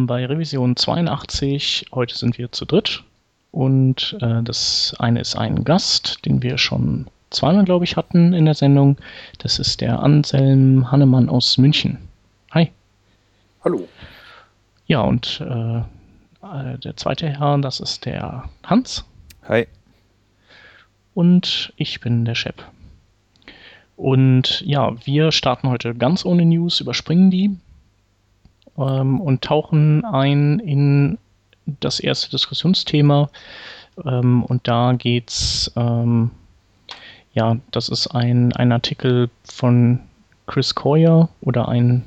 willkommen bei Revision 82. Heute sind wir zu dritt und äh, das eine ist ein Gast, den wir schon zweimal, glaube ich, hatten in der Sendung. Das ist der Anselm Hannemann aus München. Hi. Hallo. Ja, und äh, äh der zweite Herr, das ist der Hans. Hi. Und ich bin der Shep. Und ja, wir starten heute ganz ohne News, überspringen die ähm, und tauchen ein in das erste Diskussionsthema. Ähm, und da geht's, ähm, ja, das ist ein, ein Artikel von Chris Coyer oder ein,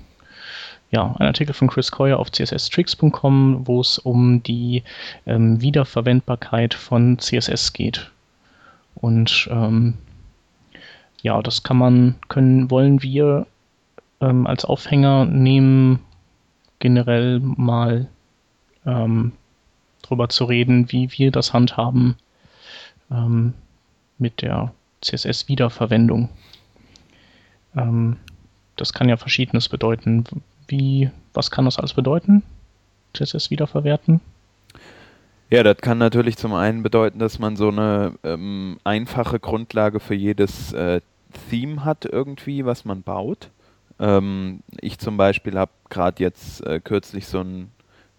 ja, ein Artikel von Chris Coyer auf csstricks.com, wo es um die ähm, Wiederverwendbarkeit von CSS geht. Und ähm, ja, das kann man, können, wollen wir ähm, als Aufhänger nehmen, generell mal ähm, drüber zu reden, wie wir das handhaben ähm, mit der CSS-Wiederverwendung. Ähm, das kann ja Verschiedenes bedeuten. Wie, was kann das alles bedeuten? CSS wiederverwerten? Ja, das kann natürlich zum einen bedeuten, dass man so eine ähm, einfache Grundlage für jedes äh, Theme hat irgendwie, was man baut. Ähm, ich zum Beispiel habe gerade jetzt äh, kürzlich so ein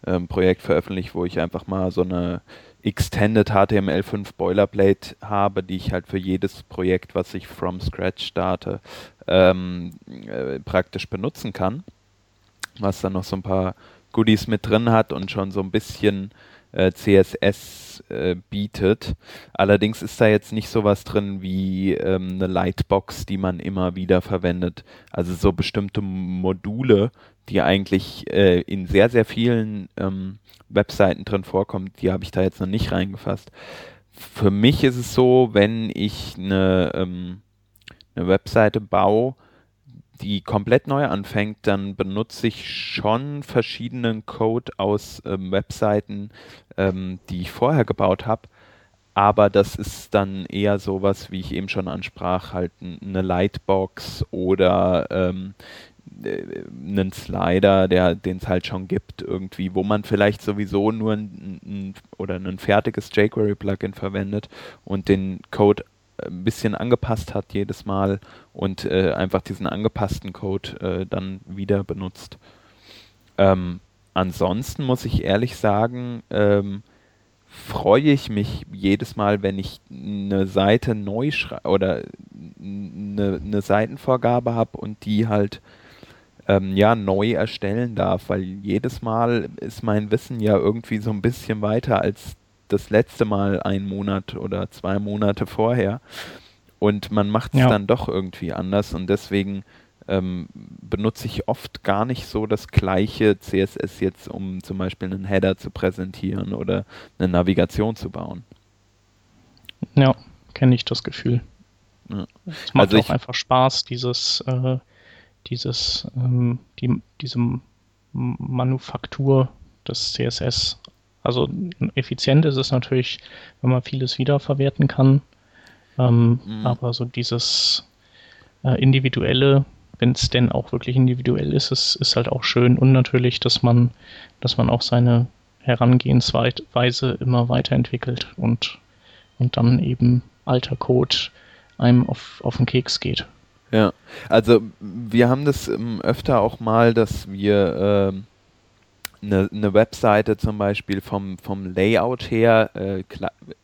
ähm, Projekt veröffentlicht, wo ich einfach mal so eine Extended HTML5 Boilerplate habe, die ich halt für jedes Projekt, was ich from scratch starte, ähm, äh, praktisch benutzen kann. Was dann noch so ein paar Goodies mit drin hat und schon so ein bisschen äh, CSS äh, bietet. Allerdings ist da jetzt nicht sowas drin wie ähm, eine Lightbox, die man immer wieder verwendet. Also so bestimmte Module, die eigentlich äh, in sehr, sehr vielen ähm, Webseiten drin vorkommen, die habe ich da jetzt noch nicht reingefasst. Für mich ist es so, wenn ich eine, ähm, eine Webseite baue, die komplett neu anfängt, dann benutze ich schon verschiedenen Code aus ähm, Webseiten, ähm, die ich vorher gebaut habe. Aber das ist dann eher sowas, wie ich eben schon ansprach, halt eine Lightbox oder ähm, äh, einen Slider, der den es halt schon gibt, irgendwie, wo man vielleicht sowieso nur ein, ein oder ein fertiges jQuery-Plugin verwendet und den Code ein bisschen angepasst hat jedes Mal und äh, einfach diesen angepassten Code äh, dann wieder benutzt. Ähm, ansonsten muss ich ehrlich sagen, ähm, freue ich mich jedes Mal, wenn ich eine Seite neu schreibe oder eine, eine Seitenvorgabe habe und die halt ähm, ja neu erstellen darf, weil jedes Mal ist mein Wissen ja irgendwie so ein bisschen weiter als das letzte Mal einen Monat oder zwei Monate vorher. Und man macht es ja. dann doch irgendwie anders und deswegen ähm, benutze ich oft gar nicht so das gleiche CSS jetzt, um zum Beispiel einen Header zu präsentieren oder eine Navigation zu bauen. Ja, kenne ich das Gefühl. Ja. Es macht also auch einfach Spaß, dieses, äh, dieses, ähm, die, diese Manufaktur des CSS also effizient ist es natürlich, wenn man vieles wiederverwerten kann. Ähm, mhm. Aber so dieses äh, individuelle, wenn es denn auch wirklich individuell ist, ist, ist halt auch schön und natürlich, dass man, dass man auch seine Herangehensweise immer weiterentwickelt und, und dann eben alter Code einem auf, auf den Keks geht. Ja, also wir haben das ähm, öfter auch mal, dass wir ähm, eine, eine Webseite zum Beispiel vom, vom Layout her äh,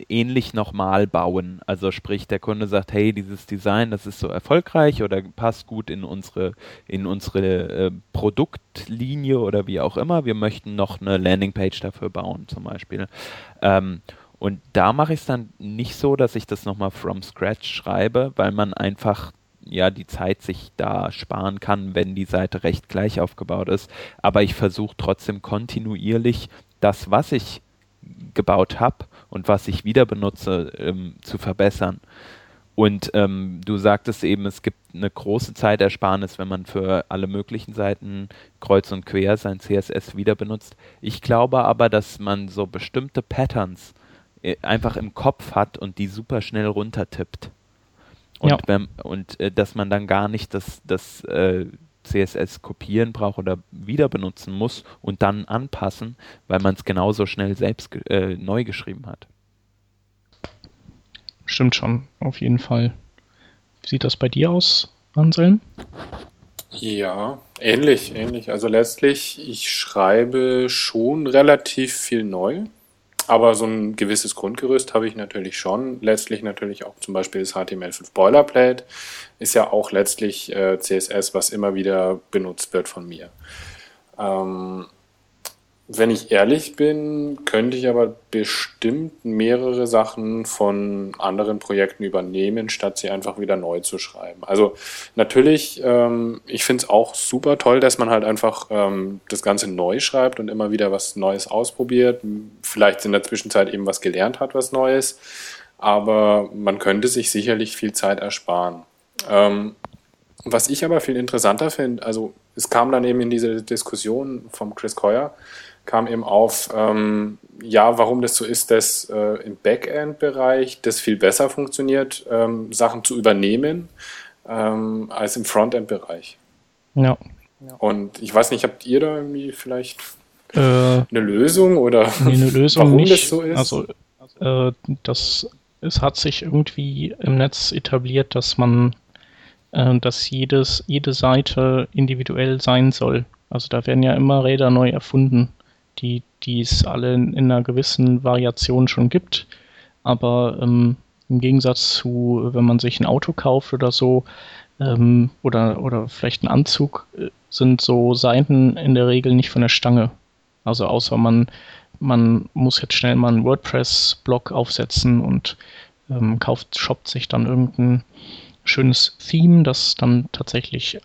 ähnlich nochmal bauen. Also sprich, der Kunde sagt, hey, dieses Design, das ist so erfolgreich oder passt gut in unsere, in unsere äh, Produktlinie oder wie auch immer. Wir möchten noch eine Landingpage dafür bauen zum Beispiel. Ähm, und da mache ich es dann nicht so, dass ich das nochmal from scratch schreibe, weil man einfach ja die Zeit sich da sparen kann, wenn die Seite recht gleich aufgebaut ist. Aber ich versuche trotzdem kontinuierlich das, was ich gebaut habe und was ich wieder benutze, ähm, zu verbessern. Und ähm, du sagtest eben, es gibt eine große Zeitersparnis, wenn man für alle möglichen Seiten kreuz und quer sein CSS wieder benutzt. Ich glaube aber, dass man so bestimmte Patterns äh, einfach im Kopf hat und die super schnell runtertippt. Und, ja. wenn, und äh, dass man dann gar nicht das, das, äh, CSS kopieren braucht oder wieder benutzen muss und dann anpassen, weil man es genauso schnell selbst äh, neu geschrieben hat. Stimmt schon, auf jeden Fall. Wie sieht das bei dir aus, Anselm? Ja, ähnlich, ähnlich. Also letztlich, ich schreibe schon relativ viel neu. Aber so ein gewisses Grundgerüst habe ich natürlich schon. Letztlich natürlich auch zum Beispiel das HTML5 Boilerplate ist ja auch letztlich äh, CSS, was immer wieder benutzt wird von mir. Ähm, wenn ich ehrlich bin, könnte ich aber bestimmt mehrere Sachen von anderen Projekten übernehmen, statt sie einfach wieder neu zu schreiben. Also natürlich, ähm, ich finde es auch super toll, dass man halt einfach ähm, das Ganze neu schreibt und immer wieder was Neues ausprobiert. Vielleicht in der Zwischenzeit eben was gelernt hat, was Neues. Aber man könnte sich sicherlich viel Zeit ersparen. Ähm, was ich aber viel interessanter finde, also es kam dann eben in diese Diskussion vom Chris Coyer, kam eben auf, ähm, ja, warum das so ist, dass äh, im Backend-Bereich das viel besser funktioniert, ähm, Sachen zu übernehmen, ähm, als im Frontend-Bereich. Ja. Und ich weiß nicht, habt ihr da irgendwie vielleicht äh, eine Lösung oder nee, eine Lösung warum nicht. das so ist? Also, äh, das, es hat sich irgendwie im Netz etabliert, dass man, äh, dass jedes, jede Seite individuell sein soll. Also da werden ja immer Räder neu erfunden die, es alle in, in einer gewissen Variation schon gibt. Aber ähm, im Gegensatz zu, wenn man sich ein Auto kauft oder so, ähm, oder, oder vielleicht einen Anzug, äh, sind so Seiten in der Regel nicht von der Stange. Also außer man, man muss jetzt schnell mal einen WordPress-Blog aufsetzen und ähm, kauft, shoppt sich dann irgendein schönes Theme, das dann tatsächlich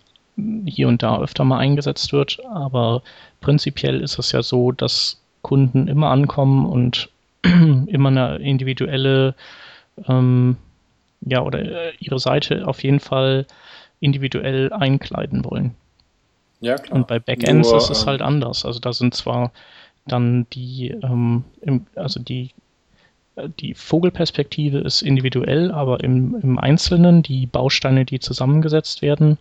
hier und da öfter mal eingesetzt wird. Aber prinzipiell ist es ja so, dass Kunden immer ankommen und immer eine individuelle, ähm, ja, oder äh, ihre Seite auf jeden Fall individuell einkleiden wollen. Ja, klar. Und bei Backends Nur, ist es ähm, halt anders. Also da sind zwar dann die, ähm, im, also die, äh, die Vogelperspektive ist individuell, aber im, im Einzelnen, die Bausteine, die zusammengesetzt werden,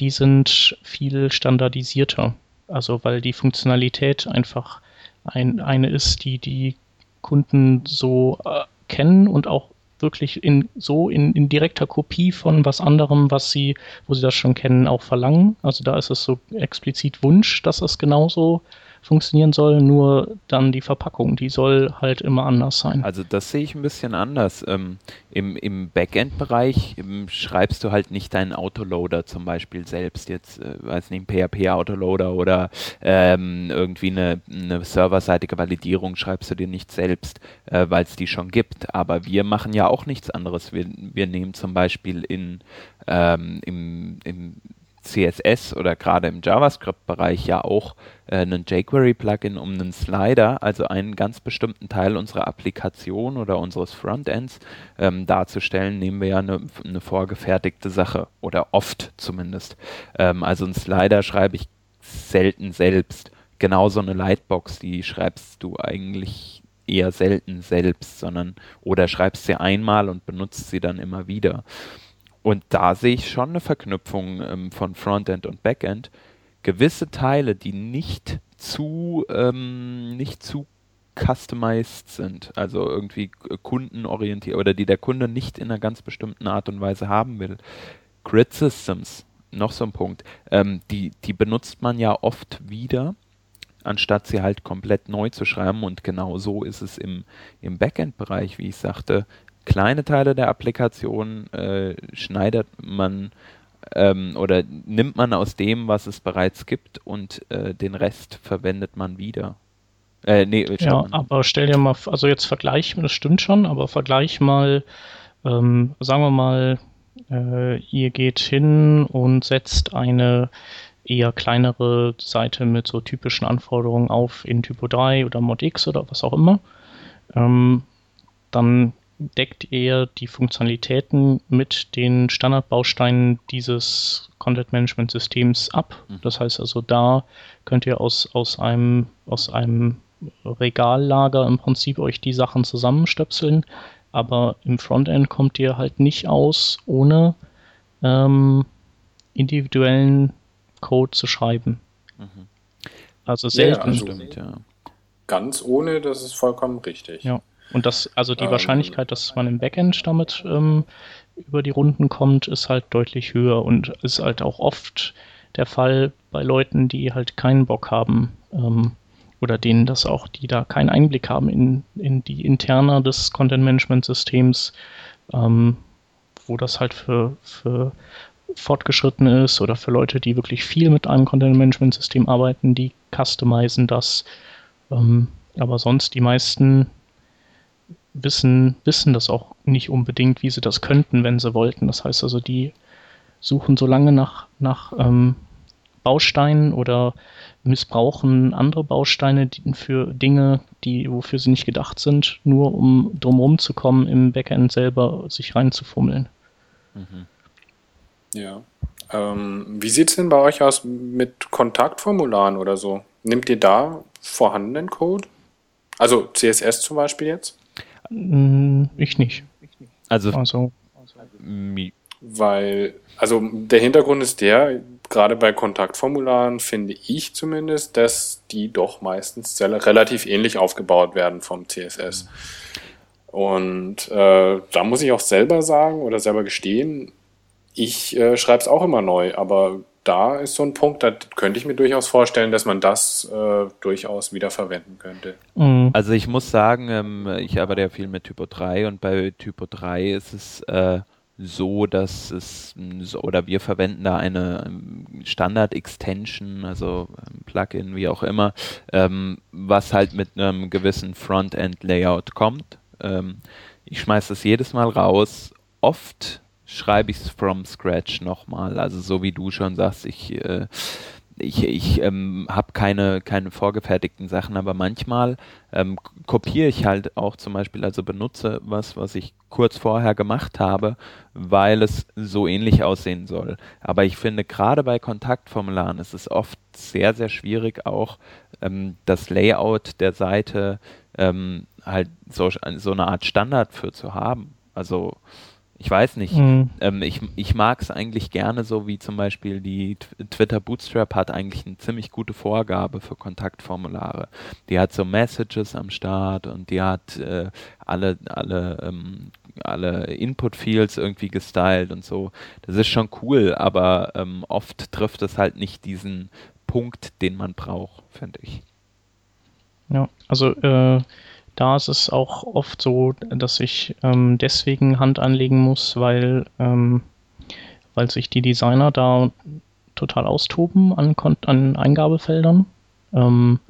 die sind viel standardisierter. Also weil die Funktionalität einfach ein, eine ist, die die Kunden so äh, kennen und auch wirklich in so in, in, direkter Kopie von was anderem, was sie, wo sie das schon kennen, auch verlangen. Also da ist es so explizit Wunsch, dass es genauso funktionieren soll, nur dann die Verpackung, die soll halt immer anders sein. Also das sehe ich ein bisschen anders. Ähm, Im im Backend-Bereich ähm, schreibst du halt nicht deinen Autoloader zum Beispiel selbst, jetzt, äh, weiß nicht, PHP-Autoloader oder ähm, irgendwie eine, eine serverseitige Validierung schreibst du dir nicht selbst, äh, weil es die schon gibt. Aber wir machen ja auch nichts anderes. Wir, wir nehmen zum Beispiel in, ähm, im, im CSS oder gerade im JavaScript-Bereich ja auch äh, einen jQuery-Plugin, um einen Slider, also einen ganz bestimmten Teil unserer Applikation oder unseres Frontends ähm, darzustellen, nehmen wir ja eine, eine, vorgefertigte Sache oder oft zumindest. Ähm, also einen Slider schreibe ich selten selbst. Genauso eine Lightbox, die schreibst du eigentlich eher selten selbst, sondern oder schreibst sie einmal und benutzt sie dann immer wieder. Und da sehe ich schon eine Verknüpfung ähm, von Frontend und Backend. Gewisse Teile, die nicht zu, ähm, nicht zu customized sind, also irgendwie kundenorientiert oder die der Kunde nicht in einer ganz bestimmten Art und Weise haben will. Grid Systems, noch so ein Punkt, ähm, die, die benutzt man ja oft wieder, anstatt sie halt komplett neu zu schreiben. Und genau so ist es im, im Backend-Bereich, wie ich sagte kleine Teile der Applikation äh, schneidet man ähm, oder nimmt man aus dem, was es bereits gibt und äh, den Rest verwendet man wieder. Äh, nee, ja, aber stell dir mal, also jetzt vergleich, das stimmt schon, aber vergleich mal, ähm, sagen wir mal, äh, ihr geht hin und setzt eine eher kleinere Seite mit so typischen Anforderungen auf in Typo 3 oder Mod X oder was auch immer. Ähm, dann deckt er die Funktionalitäten mit den Standardbausteinen dieses Content Management Systems ab. Mhm. Das heißt also, da könnt ihr aus, aus, einem, aus einem Regallager im Prinzip euch die Sachen zusammenstöpseln, aber im Frontend kommt ihr halt nicht aus ohne ähm, individuellen Code zu schreiben. Mhm. Also selten. Ja, also stimmt, ja. Ganz ohne, das ist vollkommen richtig. Ja. Und das, also die ähm, Wahrscheinlichkeit, dass man im Backend damit ähm, über die Runden kommt, ist halt deutlich höher und ist halt auch oft der Fall bei Leuten, die halt keinen Bock haben ähm, oder denen das auch, die da keinen Einblick haben in, in die Interna des Content-Management-Systems, ähm, wo das halt für, für Fortgeschrittene ist oder für Leute, die wirklich viel mit einem Content-Management-System arbeiten, die customizen das. Ähm, aber sonst die meisten wissen, wissen das auch nicht unbedingt, wie sie das könnten, wenn sie wollten. Das heißt also, die suchen so lange nach, nach ähm, Bausteinen oder missbrauchen andere Bausteine für Dinge, die, wofür sie nicht gedacht sind, nur um drumherum zu kommen, im Backend selber sich reinzufummeln. Mhm. Ja. Ähm, wie sieht es denn bei euch aus mit Kontaktformularen oder so? Nehmt ihr da vorhandenen Code? Also CSS zum Beispiel jetzt? Mm, ich nicht. Also, also weil, also der Hintergrund ist der, gerade bei Kontaktformularen finde ich zumindest, dass die doch meistens relativ ähnlich aufgebaut werden vom CSS. Und äh, da muss ich auch selber sagen oder selber gestehen, ich äh, schreibe es auch immer neu, aber da ist so ein Punkt, da könnte ich mir durchaus vorstellen, dass man das äh, durchaus wieder verwenden könnte. Mhm. Also ich muss sagen, ähm, ich arbeite ja viel mit Typo 3 und bei Typo 3 ist es äh, so, dass es oder wir verwenden da eine ähm, Standard-Extension, also ein Plugin, wie auch immer, ähm, was halt mit einem gewissen Frontend-Layout kommt. Ähm, ich schmeiße das jedes Mal raus. Oft schreibe ich es from scratch nochmal. Also so wie du schon sagst, ich, äh, ich, ich ähm, habe keine, keine vorgefertigten Sachen, aber manchmal ähm, kopiere ich halt auch zum Beispiel, also benutze was, was ich kurz vorher gemacht habe, weil es so ähnlich aussehen soll. Aber ich finde, gerade bei Kontaktformularen ist es oft sehr, sehr schwierig, auch ähm, das Layout der Seite ähm, halt so, so eine Art Standard für zu haben. Also ich weiß nicht. Mhm. Ähm, ich ich mag es eigentlich gerne so, wie zum Beispiel die Twitter Bootstrap hat eigentlich eine ziemlich gute Vorgabe für Kontaktformulare. Die hat so Messages am Start und die hat äh, alle, alle, ähm, alle Input-Fields irgendwie gestylt und so. Das ist schon cool, aber ähm, oft trifft es halt nicht diesen Punkt, den man braucht, finde ich. Ja, also äh, da ist es auch oft so, dass ich ähm, deswegen Hand anlegen muss, weil, ähm, weil sich die Designer da total austoben an, an Eingabefeldern. Ähm,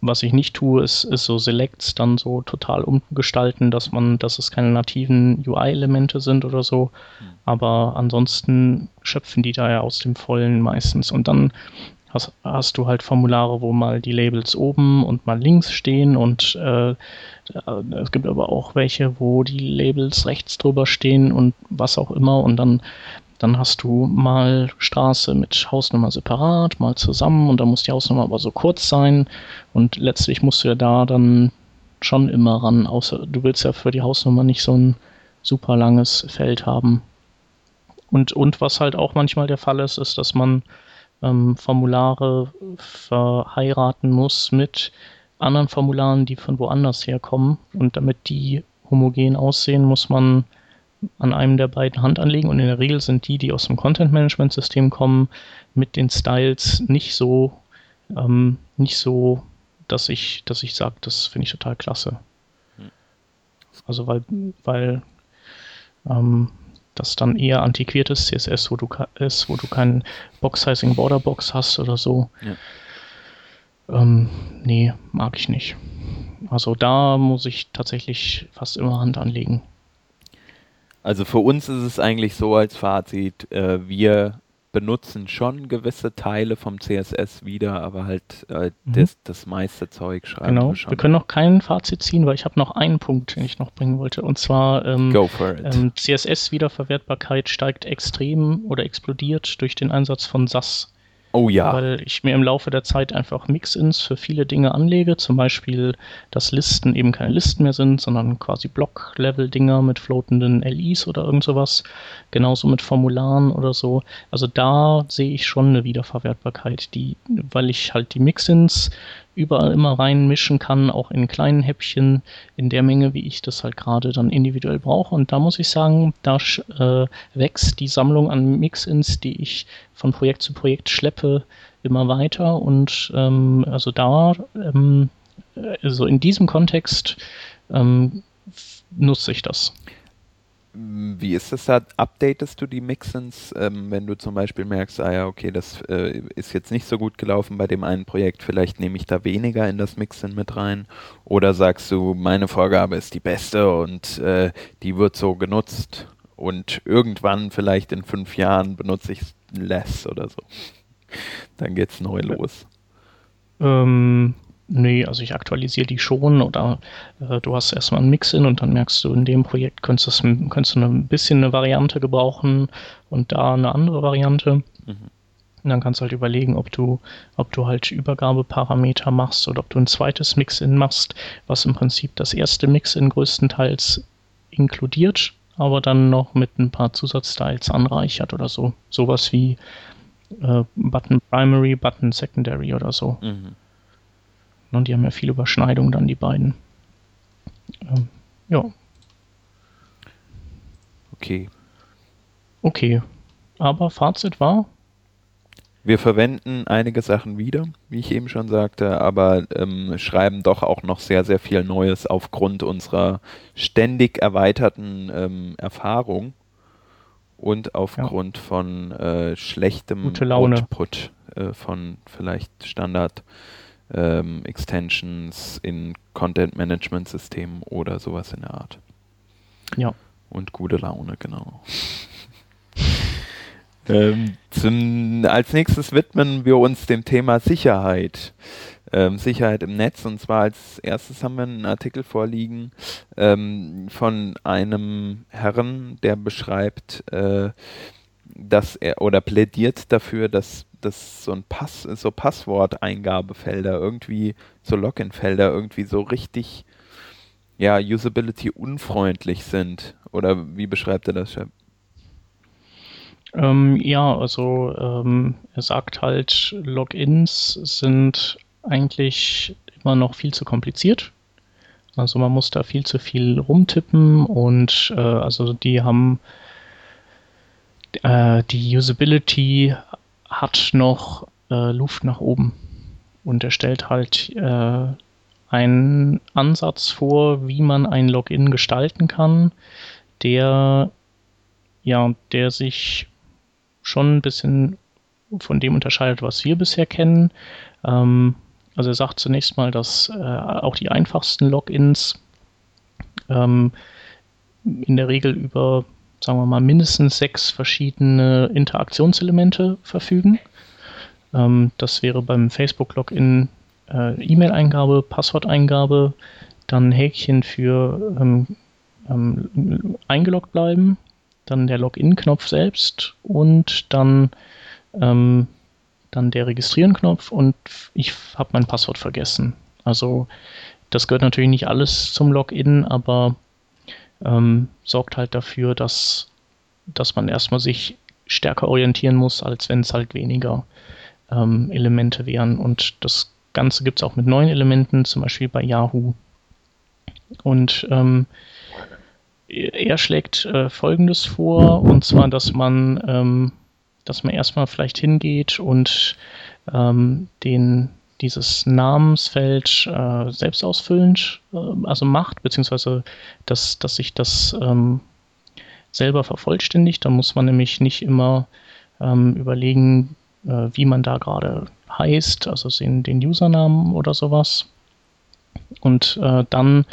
was ich nicht tue, ist, ist so Selects dann so total umgestalten, dass man, dass es keine nativen UI-Elemente sind oder so. Hm. Aber ansonsten schöpfen die da ja aus dem Vollen meistens. Und dann hast, hast du halt Formulare, wo mal die Labels oben und mal links stehen und äh, es gibt aber auch welche, wo die Labels rechts drüber stehen und was auch immer und dann dann hast du mal Straße mit Hausnummer separat, mal zusammen und dann muss die Hausnummer aber so kurz sein und letztlich musst du ja da dann schon immer ran, außer du willst ja für die Hausnummer nicht so ein super langes Feld haben. Und, und was halt auch manchmal der Fall ist, ist, dass man ähm, Formulare verheiraten muss mit anderen Formularen, die von woanders herkommen. Und damit die homogen aussehen, muss man an einem der beiden Hand anlegen. Und in der Regel sind die, die aus dem Content-Management-System kommen, mit den Styles nicht so, ähm, nicht so, dass ich, dass ich sage, das finde ich total klasse. Hm. Also weil, weil ähm, das dann eher antiquiertes CSS, wo du ist, wo du keinen Box-Sizing Border Box hast oder so. Ja. Ähm, nee, mag ich nicht. Also da muss ich tatsächlich fast immer Hand anlegen. Also für uns ist es eigentlich so als Fazit, äh, wir benutzen schon gewisse Teile vom CSS wieder, aber halt äh, mhm. das, das meiste Zeug schreiben genau. wir schon. Wir können noch kein Fazit ziehen, weil ich habe noch einen Punkt, den ich noch bringen wollte. Und zwar ähm, ähm, CSS-Wiederverwertbarkeit steigt extrem oder explodiert durch den Einsatz von SAS. Oh ja. Weil ich mir im Laufe der Zeit einfach Mix-Ins für viele Dinge anlege. Zum Beispiel, dass Listen eben keine Listen mehr sind, sondern quasi Block-Level-Dinger mit floatenden LIs oder irgend sowas. Genauso mit Formularen oder so. Also da sehe ich schon eine Wiederverwertbarkeit, die, weil ich halt die Mix-Ins überall immer reinmischen kann, auch in kleinen Häppchen, in der Menge, wie ich das halt gerade dann individuell brauche. Und da muss ich sagen, da äh, wächst die Sammlung an Mix-Ins, die ich von Projekt zu Projekt schleppe, immer weiter. Und ähm, also da, ähm, also in diesem Kontext ähm, nutze ich das. Wie ist das da? Updatest du die Mixins, ähm, wenn du zum Beispiel merkst, ah ja, okay, das äh, ist jetzt nicht so gut gelaufen bei dem einen Projekt, vielleicht nehme ich da weniger in das Mixin mit rein? Oder sagst du, meine Vorgabe ist die beste und äh, die wird so genutzt und irgendwann, vielleicht in fünf Jahren, benutze ich less oder so? Dann geht's neu los. Ähm, Nee, also ich aktualisiere die schon oder äh, du hast erstmal einen Mix in und dann merkst du, in dem Projekt könntest, könntest du ein bisschen eine Variante gebrauchen und da eine andere Variante. Mhm. Und dann kannst du halt überlegen, ob du, ob du halt Übergabeparameter machst oder ob du ein zweites Mix-In machst, was im Prinzip das erste Mix-In größtenteils inkludiert, aber dann noch mit ein paar Zusatzstyles anreichert oder so. Sowas wie äh, Button Primary, Button Secondary oder so. Mhm. Und die haben ja viel Überschneidung dann, die beiden. Ähm, ja. Okay. Okay. Aber Fazit war? Wir verwenden einige Sachen wieder, wie ich eben schon sagte, aber ähm, schreiben doch auch noch sehr, sehr viel Neues aufgrund unserer ständig erweiterten ähm, Erfahrung und aufgrund ja. von äh, schlechtem Output äh, von vielleicht Standard ähm, Extensions in Content Management Systemen oder sowas in der Art. Ja. Und gute Laune, genau. ähm, zum, als nächstes widmen wir uns dem Thema Sicherheit. Ähm, Sicherheit im Netz. Und zwar als erstes haben wir einen Artikel vorliegen ähm, von einem Herrn, der beschreibt, äh, dass er oder plädiert dafür, dass dass so ein Pass, so Passworteingabefelder irgendwie, so Login-Felder irgendwie so richtig, ja, Usability unfreundlich sind. Oder wie beschreibt er das, Chef? Ähm, ja, also ähm, er sagt halt, Logins sind eigentlich immer noch viel zu kompliziert. Also man muss da viel zu viel rumtippen und äh, also die haben äh, die Usability hat noch äh, Luft nach oben. Und er stellt halt äh, einen Ansatz vor, wie man ein Login gestalten kann, der ja, der sich schon ein bisschen von dem unterscheidet, was wir bisher kennen. Ähm, also er sagt zunächst mal, dass äh, auch die einfachsten Logins ähm, in der Regel über sagen wir mal, mindestens sechs verschiedene Interaktionselemente verfügen. Ähm, das wäre beim Facebook-Login äh, E-Mail-Eingabe, Passworteingabe, dann Häkchen für ähm, ähm, eingeloggt bleiben, dann der Login-Knopf selbst und dann, ähm, dann der Registrieren-Knopf und ich habe mein Passwort vergessen. Also das gehört natürlich nicht alles zum Login, aber ähm, sorgt halt dafür, dass, dass man erstmal sich stärker orientieren muss, als wenn es halt weniger ähm, Elemente wären. Und das Ganze gibt es auch mit neuen Elementen, zum Beispiel bei Yahoo. Und ähm, er schlägt äh, Folgendes vor, und zwar, dass man, ähm, dass man erstmal vielleicht hingeht und ähm, den dieses Namensfeld äh, selbst ausfüllend äh, also macht, beziehungsweise dass, dass sich das ähm, selber vervollständigt. Da muss man nämlich nicht immer ähm, überlegen, äh, wie man da gerade heißt, also den, den Usernamen oder sowas. Und äh, dann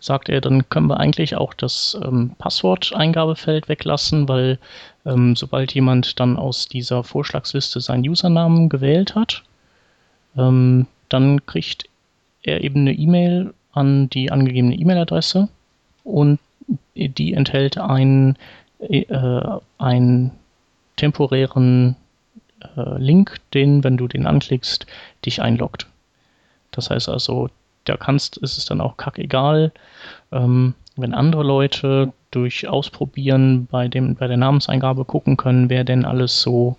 sagt er, dann können wir eigentlich auch das ähm, Passworteingabefeld weglassen, weil ähm, sobald jemand dann aus dieser Vorschlagsliste seinen Usernamen gewählt hat, ähm, dann kriegt er eben eine E-Mail an die angegebene E-Mail-Adresse und die enthält einen, äh, einen temporären äh, Link, den, wenn du den anklickst, dich einloggt. Das heißt also, da kannst, ist es dann auch kackegal, ähm, wenn andere Leute durch Ausprobieren bei, dem, bei der Namenseingabe gucken können, wer denn alles so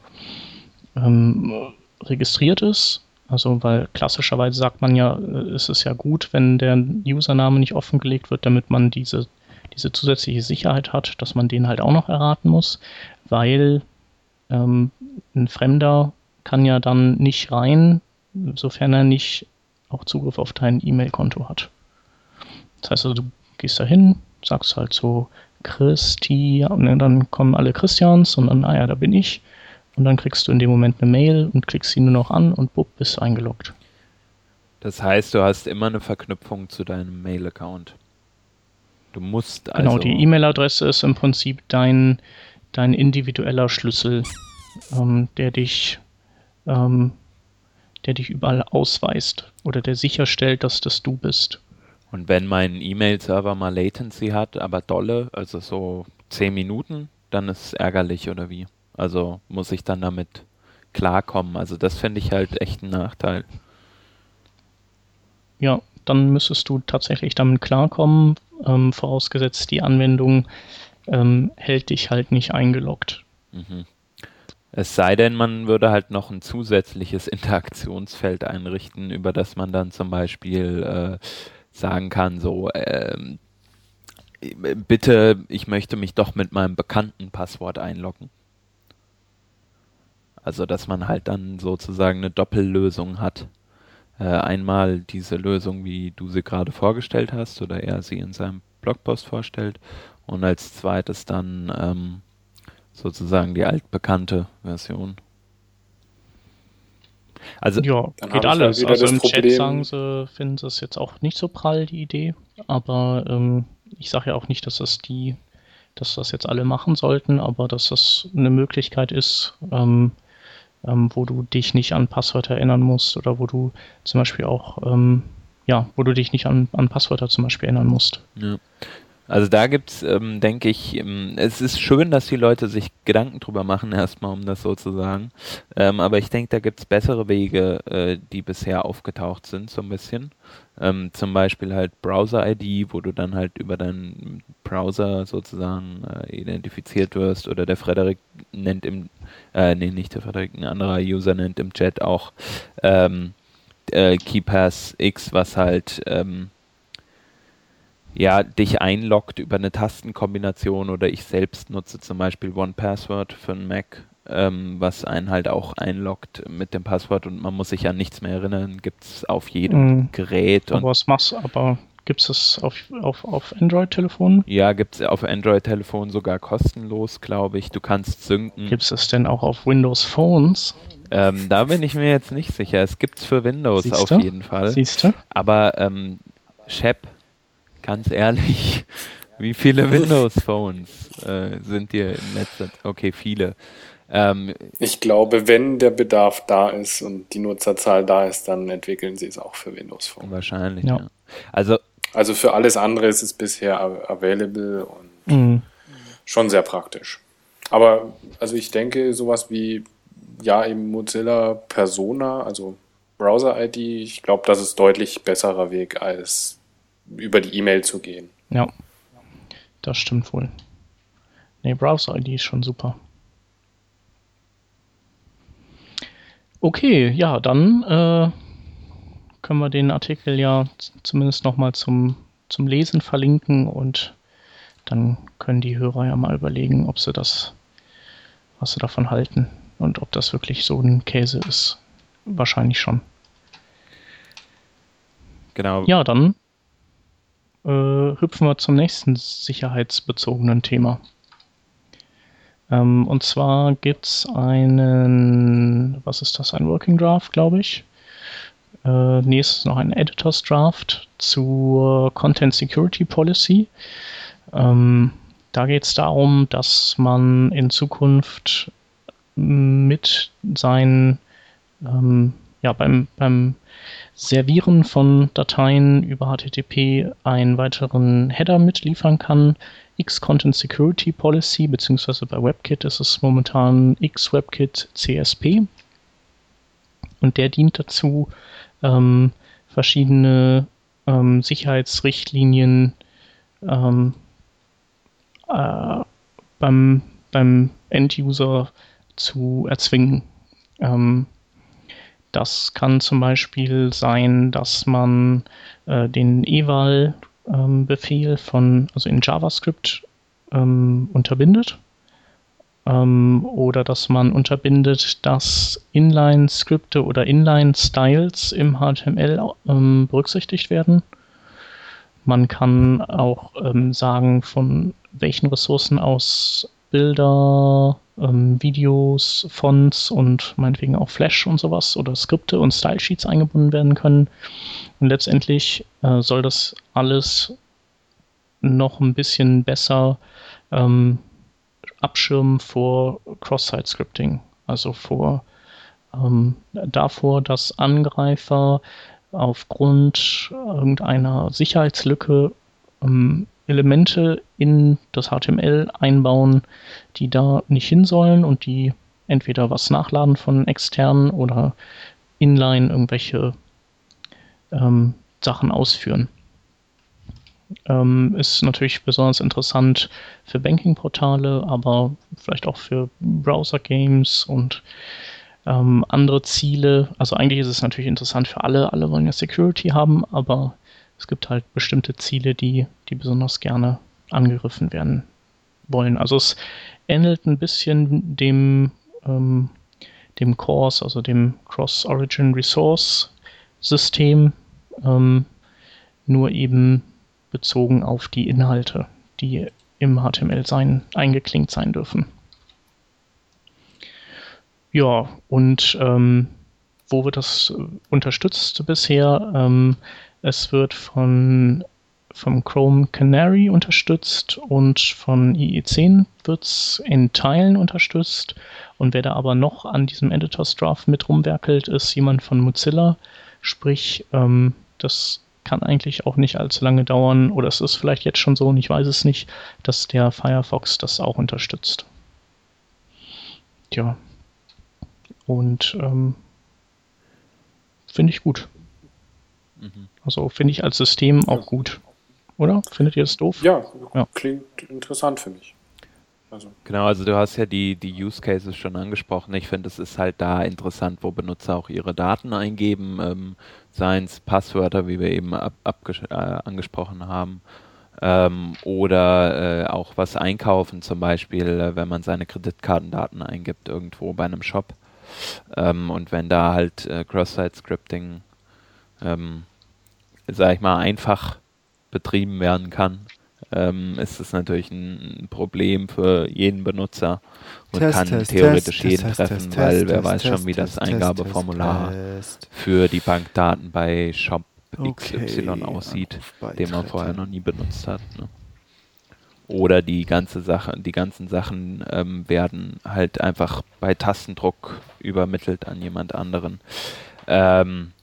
ähm, registriert ist. Also, weil klassischerweise sagt man ja, äh, ist es ja gut, wenn der Username nicht offengelegt wird, damit man diese, diese zusätzliche Sicherheit hat, dass man den halt auch noch erraten muss, weil ähm, ein Fremder kann ja dann nicht rein, sofern er nicht auch Zugriff auf dein E-Mail-Konto hat. Das heißt also, du gehst da hin, sagst halt so Christi, und dann kommen alle Christians und dann, ah ja, da bin ich. Und dann kriegst du in dem Moment eine Mail und klickst sie nur noch an und bupp, bist eingeloggt. Das heißt, du hast immer eine Verknüpfung zu deinem Mail-Account. Du musst also. Genau, die E-Mail-Adresse ist im Prinzip dein, dein individueller Schlüssel, ähm, der dich ähm, der dich überall ausweist oder der sicherstellt, dass das du bist. Und wenn mein E-Mail-Server mal Latency hat, aber dolle, also so 10 Minuten, dann ist es ärgerlich oder wie? Also muss ich dann damit klarkommen. Also das finde ich halt echt ein Nachteil. Ja, dann müsstest du tatsächlich damit klarkommen, ähm, vorausgesetzt die Anwendung ähm, hält dich halt nicht eingeloggt. Mhm. Es sei denn, man würde halt noch ein zusätzliches Interaktionsfeld einrichten, über das man dann zum Beispiel äh, sagen kann, so, äh, bitte, ich möchte mich doch mit meinem bekannten Passwort einloggen. Also, dass man halt dann sozusagen eine Doppellösung hat. Äh, einmal diese Lösung, wie du sie gerade vorgestellt hast, oder er sie in seinem Blogpost vorstellt, und als zweites dann ähm, sozusagen die altbekannte Version. Also ja, geht alles. Also im Problem. Chat sagen sie, finden sie es jetzt auch nicht so prall, die Idee. Aber ähm, ich sage ja auch nicht, dass das die, dass das jetzt alle machen sollten, aber dass das eine Möglichkeit ist, ähm, ähm, wo du dich nicht an Passwörter erinnern musst oder wo du zum Beispiel auch, ähm, ja, wo du dich nicht an, an Passwörter zum Beispiel erinnern musst. Ja. Also da gibt's, ähm, denke ich, ähm, es ist schön, dass die Leute sich Gedanken drüber machen, erstmal, um das so zu sagen. Ähm, aber ich denke, da gibt's bessere Wege, äh, die bisher aufgetaucht sind, so ein bisschen. Ähm, zum Beispiel halt Browser-ID, wo du dann halt über deinen Browser sozusagen äh, identifiziert wirst. Oder der Frederik nennt im, äh, nee, nicht der Frederik, ein anderer User nennt im Chat auch ähm, äh, KeyPass X, was halt ähm, ja, dich einloggt über eine Tastenkombination oder ich selbst nutze zum Beispiel OnePassword für einen Mac, ähm, was einen halt auch einloggt mit dem Passwort und man muss sich an nichts mehr erinnern, gibt es auf jedem mhm. Gerät. Aber was machst aber gibt es auf, auf, auf Android-Telefonen? Ja, gibt es auf Android-Telefonen sogar kostenlos, glaube ich. Du kannst synken. Gibt es denn auch auf Windows-Phones? Ähm, da bin ich mir jetzt nicht sicher. Es gibt es für Windows Siehste? auf jeden Fall. Siehst du? Aber ähm, Shep ganz ehrlich, wie viele Windows-Phones äh, sind dir im Netz? Okay, viele. Ähm, ich glaube, wenn der Bedarf da ist und die Nutzerzahl da ist, dann entwickeln sie es auch für Windows Phone. Wahrscheinlich, ja. ja. Also, also für alles andere ist es bisher available und mhm. schon sehr praktisch. Aber also ich denke, sowas wie ja eben Mozilla Persona, also Browser-ID, ich glaube, das ist deutlich besserer Weg als über die E-Mail zu gehen. Ja, das stimmt wohl. Nee, Browser-ID ist schon super. Okay, ja, dann äh, können wir den Artikel ja zumindest nochmal zum, zum Lesen verlinken und dann können die Hörer ja mal überlegen, ob sie das, was sie davon halten und ob das wirklich so ein Käse ist. Wahrscheinlich schon. Genau. Ja, dann äh, hüpfen wir zum nächsten sicherheitsbezogenen Thema. Ähm, und zwar gibt es einen, was ist das, ein Working Draft, glaube ich. Äh, nee, noch ein Editors Draft zur Content Security Policy. Ähm, da geht es darum, dass man in Zukunft mit seinen, ähm, ja, beim, beim Servieren von Dateien über HTTP einen weiteren Header mitliefern kann, X-Content Security Policy, beziehungsweise bei WebKit ist es momentan X-WebKit CSP. Und der dient dazu, ähm, verschiedene ähm, Sicherheitsrichtlinien ähm, äh, beim, beim End-User zu erzwingen. Ähm, das kann zum Beispiel sein, dass man äh, den eval-Befehl ähm, von, also in JavaScript ähm, unterbindet. Ähm, oder dass man unterbindet, dass Inline-Skripte oder Inline-Styles im HTML ähm, berücksichtigt werden. Man kann auch ähm, sagen, von welchen Ressourcen aus Bilder, ähm, Videos, Fonts und meinetwegen auch Flash und sowas oder Skripte und Stylesheets eingebunden werden können. Und letztendlich äh, soll das alles noch ein bisschen besser ähm, abschirmen vor Cross-Site-Scripting, also vor ähm, davor, dass Angreifer aufgrund irgendeiner Sicherheitslücke ähm, Elemente in das HTML einbauen, die da nicht hin sollen und die entweder was nachladen von externen oder inline irgendwelche ähm, Sachen ausführen. Ähm, ist natürlich besonders interessant für Banking-Portale, aber vielleicht auch für Browser-Games und ähm, andere Ziele. Also eigentlich ist es natürlich interessant für alle. Alle wollen ja Security haben, aber es gibt halt bestimmte Ziele, die, die besonders gerne angegriffen werden wollen. Also es ähnelt ein bisschen dem, ähm, dem CORS, also dem Cross-Origin Resource System, ähm, nur eben bezogen auf die Inhalte, die im HTML sein, eingeklinkt sein dürfen. Ja, und ähm, wo wird das unterstützt bisher? Ähm, es wird von, vom Chrome Canary unterstützt und von IE10 wird es in Teilen unterstützt. Und wer da aber noch an diesem Editors Draft mit rumwerkelt, ist jemand von Mozilla. Sprich, ähm, das kann eigentlich auch nicht allzu lange dauern, oder es ist vielleicht jetzt schon so, und ich weiß es nicht, dass der Firefox das auch unterstützt. Tja. Und ähm, finde ich gut. Mhm. Also finde ich als System auch ja. gut. Oder? Findet ihr das doof? Ja, ja, klingt interessant für mich. Also. Genau, also du hast ja die, die Use Cases schon angesprochen. Ich finde, es ist halt da interessant, wo Benutzer auch ihre Daten eingeben, ähm, seien es Passwörter, wie wir eben ab, äh, angesprochen haben, ähm, oder äh, auch was einkaufen, zum Beispiel, äh, wenn man seine Kreditkartendaten eingibt irgendwo bei einem Shop. Ähm, und wenn da halt äh, Cross-Site-Scripting ähm, sag ich mal, einfach betrieben werden kann, ähm, ist es natürlich ein Problem für jeden Benutzer und Test, kann Test, theoretisch Test, jeden treffen, weil wer weiß schon, wie das Eingabeformular für die Bankdaten bei Shop XY okay, aussieht, den man vorher noch nie benutzt hat. Ne? Oder die ganze Sache, die ganzen Sachen ähm, werden halt einfach bei Tastendruck übermittelt an jemand anderen. Ähm,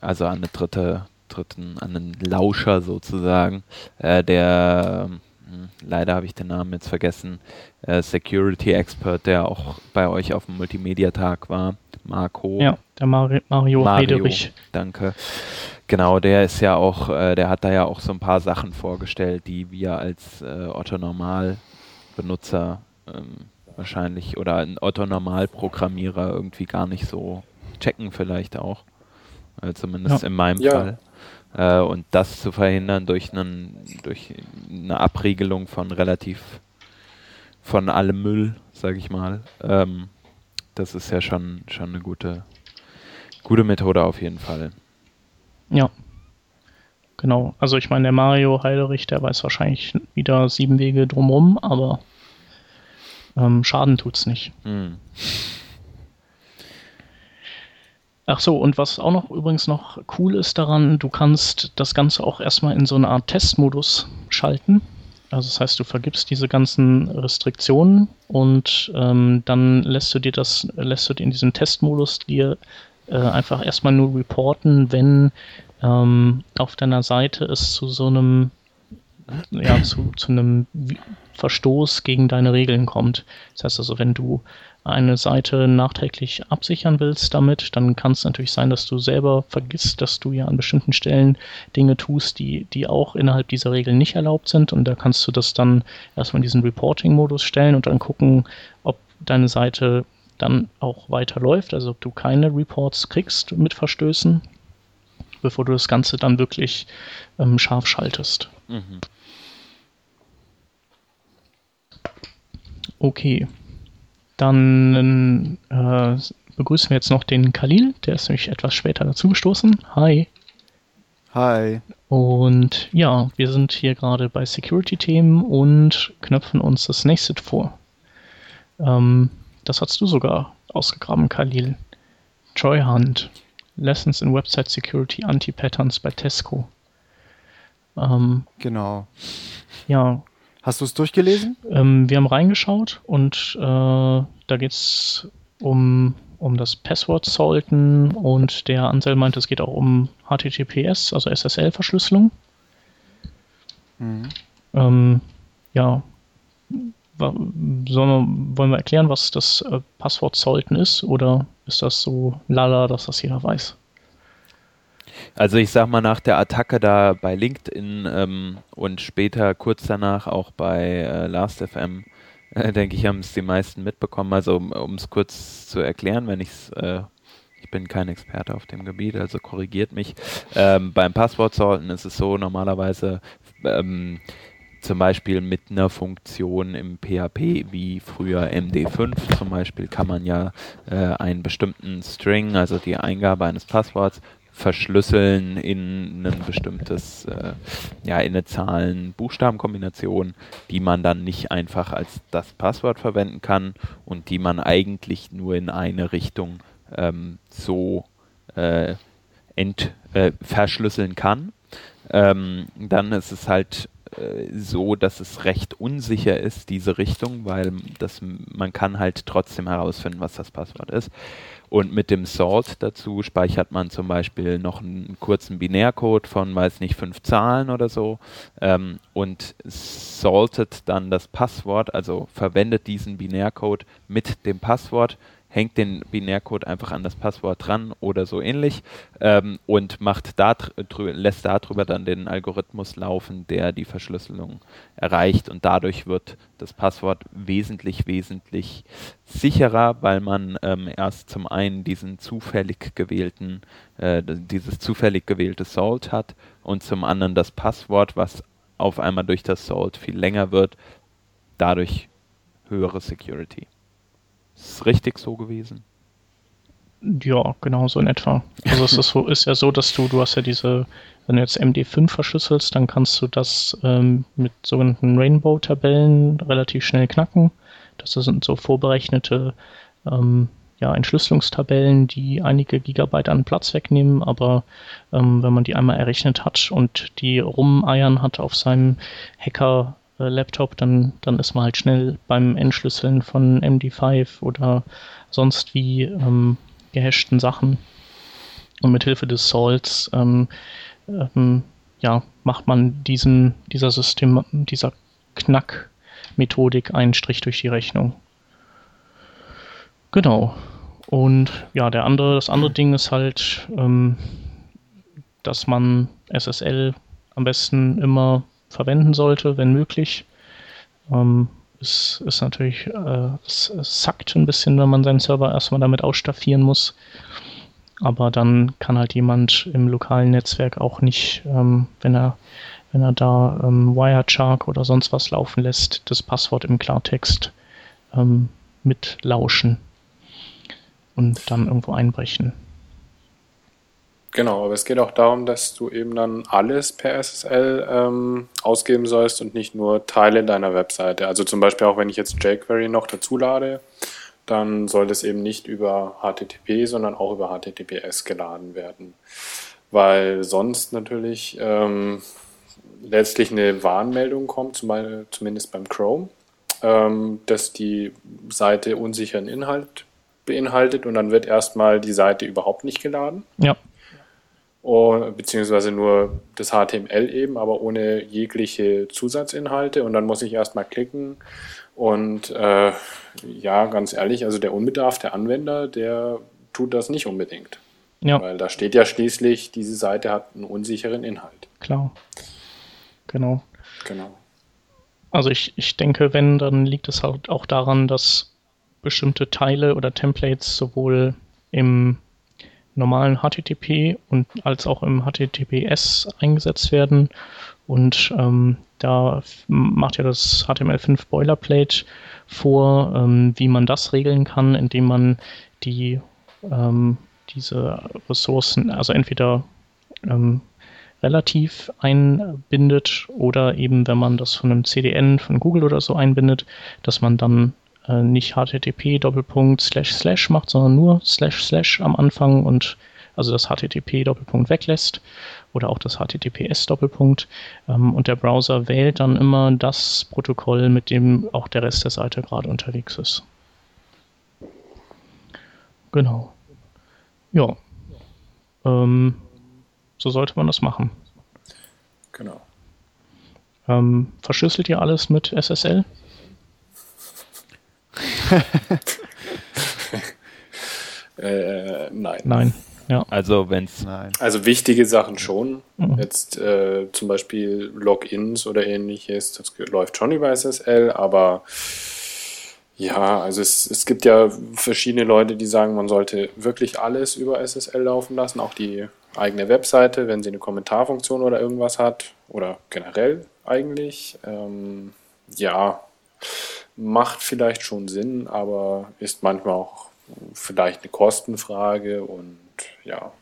also an eine dritte dritten, an einen Lauscher sozusagen, äh, der hm, leider habe ich den Namen jetzt vergessen, äh, Security Expert, der auch bei euch auf dem Multimedia-Tag war, Marco. Ja, der Mario, Mario, Mario Heiderich. Danke. Genau, der ist ja auch, äh, der hat da ja auch so ein paar Sachen vorgestellt, die wir als äh, Otto Normal Benutzer ähm, wahrscheinlich oder ein Otto Normal Programmierer irgendwie gar nicht so checken vielleicht auch. Äh, zumindest ja. in meinem ja. Fall. Äh, und das zu verhindern durch, einen, durch eine Abriegelung von relativ von allem Müll, sage ich mal, ähm, das ist ja schon, schon eine gute, gute Methode auf jeden Fall. Ja. Genau. Also ich meine, der Mario Heiderich, der weiß wahrscheinlich wieder sieben Wege drumrum, aber ähm, Schaden tut's nicht. Hm. Ach so, und was auch noch übrigens noch cool ist daran, du kannst das Ganze auch erstmal in so eine Art Testmodus schalten. Also das heißt, du vergibst diese ganzen Restriktionen und ähm, dann lässt du dir das, lässt du dir in diesem Testmodus dir äh, einfach erstmal nur reporten, wenn ähm, auf deiner Seite es zu so einem ja, zu, zu einem Verstoß gegen deine Regeln kommt. Das heißt also, wenn du eine Seite nachträglich absichern willst damit, dann kann es natürlich sein, dass du selber vergisst, dass du ja an bestimmten Stellen Dinge tust, die, die auch innerhalb dieser Regeln nicht erlaubt sind. Und da kannst du das dann erstmal in diesen Reporting-Modus stellen und dann gucken, ob deine Seite dann auch weiterläuft, also ob du keine Reports kriegst mit Verstößen, bevor du das Ganze dann wirklich ähm, scharf schaltest. Mhm. Okay. Dann äh, begrüßen wir jetzt noch den Khalil, der ist nämlich etwas später dazugestoßen. Hi. Hi. Und ja, wir sind hier gerade bei Security-Themen und knöpfen uns das nächste vor. Ähm, das hast du sogar ausgegraben, Khalil. Joy Hunt. Lessons in Website Security Anti-Patterns bei Tesco. Ähm, genau. Ja, Hast du es durchgelesen? Ähm, wir haben reingeschaut und äh, da geht es um, um das Passwort Salten und der Anselm meint, es geht auch um HTTPS, also SSL-Verschlüsselung. Mhm. Ähm, ja, sollen wir, wollen wir erklären, was das äh, Passwort Salten ist oder ist das so lala, dass das jeder weiß? Also ich sag mal, nach der Attacke da bei LinkedIn ähm, und später kurz danach auch bei äh, Last.fm, äh, denke ich, haben es die meisten mitbekommen. Also um es kurz zu erklären, wenn ich es, äh, ich bin kein Experte auf dem Gebiet, also korrigiert mich. Ähm, beim Passwortsorten ist es so, normalerweise ähm, zum Beispiel mit einer Funktion im PHP wie früher MD5 zum Beispiel kann man ja äh, einen bestimmten String, also die Eingabe eines Passworts, verschlüsseln in ein bestimmtes, äh, ja, in eine Zahlen-Buchstaben-Kombination, die man dann nicht einfach als das Passwort verwenden kann und die man eigentlich nur in eine Richtung ähm, so äh, ent, äh, verschlüsseln kann. Ähm, dann ist es halt so, dass es recht unsicher ist, diese Richtung, weil das, man kann halt trotzdem herausfinden, was das Passwort ist. Und mit dem Salt dazu speichert man zum Beispiel noch einen kurzen Binärcode von, weiß nicht, fünf Zahlen oder so ähm, und saltet dann das Passwort, also verwendet diesen Binärcode mit dem Passwort hängt den Binärcode einfach an das Passwort dran oder so ähnlich ähm, und macht da lässt darüber dann den Algorithmus laufen, der die Verschlüsselung erreicht und dadurch wird das Passwort wesentlich, wesentlich sicherer, weil man ähm, erst zum einen diesen zufällig gewählten, äh, dieses zufällig gewählte Salt hat und zum anderen das Passwort, was auf einmal durch das Salt viel länger wird, dadurch höhere Security. Ist richtig so gewesen? Ja, genau so in etwa. Also es ist, so, ist ja so, dass du, du hast ja diese, wenn du jetzt MD5 verschlüsselst, dann kannst du das ähm, mit sogenannten Rainbow-Tabellen relativ schnell knacken. Das sind so vorberechnete ähm, ja, Entschlüsselungstabellen, die einige Gigabyte an Platz wegnehmen, aber ähm, wenn man die einmal errechnet hat und die rumeiern hat auf seinem Hacker äh, Laptop, dann, dann ist man halt schnell beim Entschlüsseln von MD5 oder sonst wie ähm, gehashten Sachen. Und mit Hilfe des Salts ähm, ähm, ja, macht man diesen, dieser System, dieser Knack-Methodik einen Strich durch die Rechnung. Genau. Und ja, der andere, das andere Ding ist halt, ähm, dass man SSL am besten immer verwenden sollte, wenn möglich. Ähm, es ist natürlich, äh, es, es sackt ein bisschen, wenn man seinen Server erstmal damit ausstaffieren muss. Aber dann kann halt jemand im lokalen Netzwerk auch nicht, ähm, wenn er wenn er da ähm, Wireshark oder sonst was laufen lässt, das Passwort im Klartext ähm, mitlauschen und dann irgendwo einbrechen. Genau, aber es geht auch darum, dass du eben dann alles per SSL ähm, ausgeben sollst und nicht nur Teile deiner Webseite. Also zum Beispiel auch wenn ich jetzt jQuery noch dazu lade, dann soll das eben nicht über HTTP, sondern auch über HTTPS geladen werden. Weil sonst natürlich ähm, letztlich eine Warnmeldung kommt, zumindest beim Chrome, ähm, dass die Seite unsicheren Inhalt beinhaltet und dann wird erstmal die Seite überhaupt nicht geladen. Ja. Beziehungsweise nur das HTML eben, aber ohne jegliche Zusatzinhalte. Und dann muss ich erstmal klicken. Und äh, ja, ganz ehrlich, also der unbedarfte Anwender, der tut das nicht unbedingt. Ja. Weil da steht ja schließlich, diese Seite hat einen unsicheren Inhalt. Klar. Genau. Genau. Also ich, ich denke, wenn, dann liegt es halt auch daran, dass bestimmte Teile oder Templates sowohl im normalen HTTP und als auch im HTTPS eingesetzt werden. Und ähm, da macht ja das HTML5 Boilerplate vor, ähm, wie man das regeln kann, indem man die ähm, diese Ressourcen, also entweder ähm, relativ einbindet oder eben, wenn man das von einem CDN von Google oder so einbindet, dass man dann äh, nicht http Doppelpunkt slash slash macht, sondern nur slash slash am Anfang und also das HTTP Doppelpunkt weglässt oder auch das HTTPS Doppelpunkt ähm, und der Browser wählt dann immer das Protokoll, mit dem auch der Rest der Seite gerade unterwegs ist. Genau. Ja. Ähm, so sollte man das machen. Genau. Ähm, verschlüsselt ihr alles mit SSL? äh, nein. Nein. Ja. Also wenn's Also wichtige Sachen schon. Mhm. Jetzt äh, zum Beispiel Logins oder ähnliches, das läuft schon über SSL, aber ja, also es, es gibt ja verschiedene Leute, die sagen, man sollte wirklich alles über SSL laufen lassen, auch die eigene Webseite, wenn sie eine Kommentarfunktion oder irgendwas hat oder generell eigentlich. Ähm, ja, macht vielleicht schon Sinn, aber ist manchmal auch vielleicht eine Kostenfrage und ja,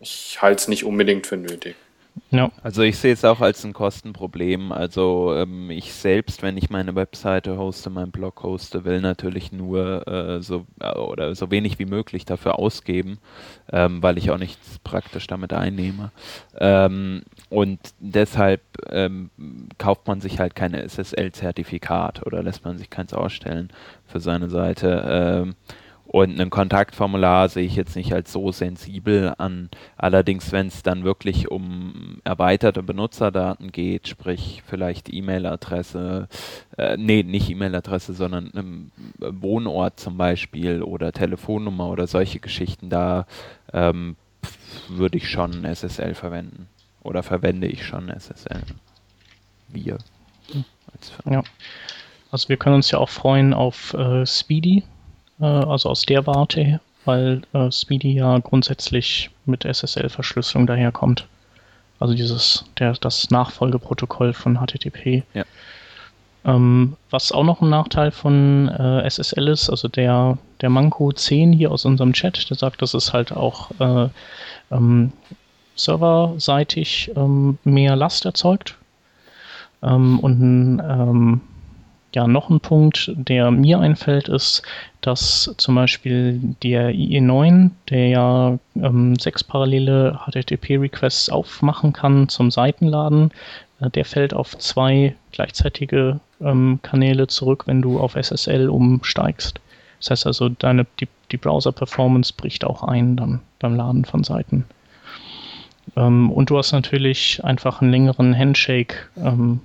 ich halte es nicht unbedingt für nötig. Ja. Also ich sehe es auch als ein Kostenproblem. Also ähm, ich selbst, wenn ich meine Webseite hoste, meinen Blog hoste, will natürlich nur äh, so äh, oder so wenig wie möglich dafür ausgeben, ähm, weil ich auch nichts praktisch damit einnehme. Ähm, und deshalb ähm, kauft man sich halt kein SSL-Zertifikat oder lässt man sich keins ausstellen für seine Seite. Und ein Kontaktformular sehe ich jetzt nicht als so sensibel an. Allerdings, wenn es dann wirklich um erweiterte Benutzerdaten geht, sprich vielleicht E-Mail-Adresse, äh, nee, nicht E-Mail-Adresse, sondern ähm, Wohnort zum Beispiel oder Telefonnummer oder solche Geschichten, da ähm, würde ich schon SSL verwenden. Oder verwende ich schon SSL. Wir. Ja. Also wir können uns ja auch freuen auf äh, Speedy also aus der Warte, weil äh, Speedy ja grundsätzlich mit SSL-Verschlüsselung daherkommt. Also dieses, der, das Nachfolgeprotokoll von HTTP. Ja. Ähm, was auch noch ein Nachteil von äh, SSL ist, also der, der Manko 10 hier aus unserem Chat, der sagt, dass es halt auch äh, ähm, serverseitig ähm, mehr Last erzeugt. Ähm, und ein ähm, ja, noch ein Punkt, der mir einfällt, ist, dass zum Beispiel der IE9, der ja ähm, sechs parallele HTTP-Requests aufmachen kann zum Seitenladen, äh, der fällt auf zwei gleichzeitige ähm, Kanäle zurück, wenn du auf SSL umsteigst. Das heißt also, deine, die, die Browser-Performance bricht auch ein dann beim Laden von Seiten. Ähm, und du hast natürlich einfach einen längeren Handshake. Ähm,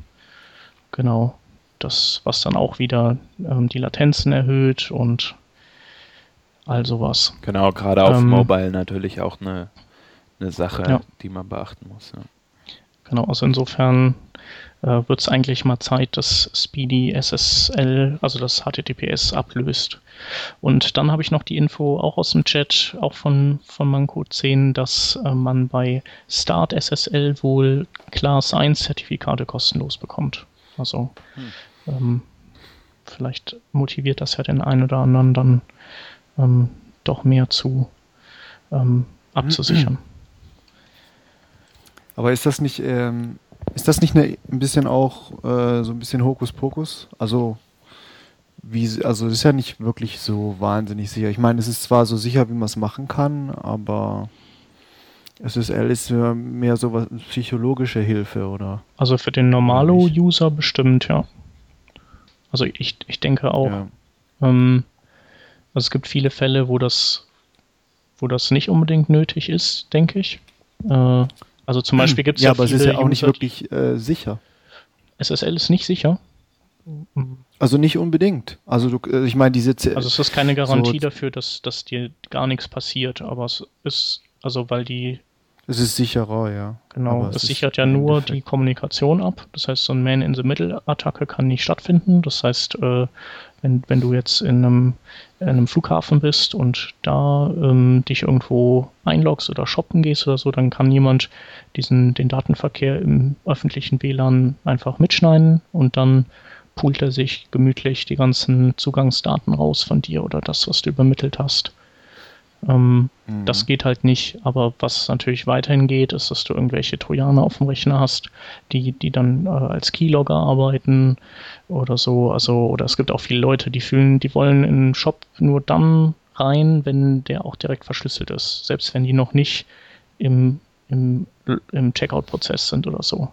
genau das, was dann auch wieder ähm, die Latenzen erhöht und all sowas. Genau, gerade auf ähm, Mobile natürlich auch eine, eine Sache, ja. die man beachten muss. Ja. Genau, also insofern äh, wird es eigentlich mal Zeit, dass Speedy SSL, also das HTTPS, ablöst. Und dann habe ich noch die Info auch aus dem Chat, auch von, von Manco 10, dass äh, man bei Start SSL wohl Class 1 Zertifikate kostenlos bekommt. Also hm. Ähm, vielleicht motiviert das ja den einen oder anderen dann ähm, doch mehr zu ähm, abzusichern. Aber ist das nicht, ähm, ist das nicht eine, ein bisschen auch äh, so ein bisschen Hokuspokus? Also wie, also ist ja nicht wirklich so wahnsinnig sicher. Ich meine, es ist zwar so sicher, wie man es machen kann, aber SSL ist mehr so was psychologische Hilfe, oder? Also für den Normalo-User bestimmt, ja. Also ich, ich denke auch. Ja. Ähm, also es gibt viele Fälle, wo das, wo das nicht unbedingt nötig ist, denke ich. Äh, also zum Beispiel gibt es ja, ja, aber es ist ja auch nicht User- wirklich äh, sicher. SSL ist nicht sicher. Also nicht unbedingt. Also du, äh, ich meine, diese Z Also es ist keine Garantie so- dafür, dass, dass dir gar nichts passiert, aber es ist, also weil die, es ist sicherer, ja. genau, Aber es, ist sichert ja nur Endeffekt- die Kommunikation ab. Das heißt, so ein Man-in-the-Middle-Attacke kann nicht stattfinden. Das heißt, äh, wenn, wenn du jetzt in einem, in einem Flughafen bist und da ähm, dich irgendwo einloggst oder shoppen gehst oder so, dann kann jemand diesen, den Datenverkehr im öffentlichen WLAN einfach mitschneiden und dann poolt er sich gemütlich die ganzen Zugangsdaten raus von dir oder das, was du übermittelt hast. Ähm, Mhm. Das geht halt nicht, aber was natürlich weiterhin geht, ist, dass du irgendwelche Trojaner auf dem Rechner hast, die, die dann äh, als Keylogger arbeiten oder so. Also, oder es gibt auch viele Leute, die fühlen, die wollen in den Shop nur dann rein, wenn der auch direkt verschlüsselt ist, selbst wenn die noch nicht im, im, im Checkout-Prozess sind oder so.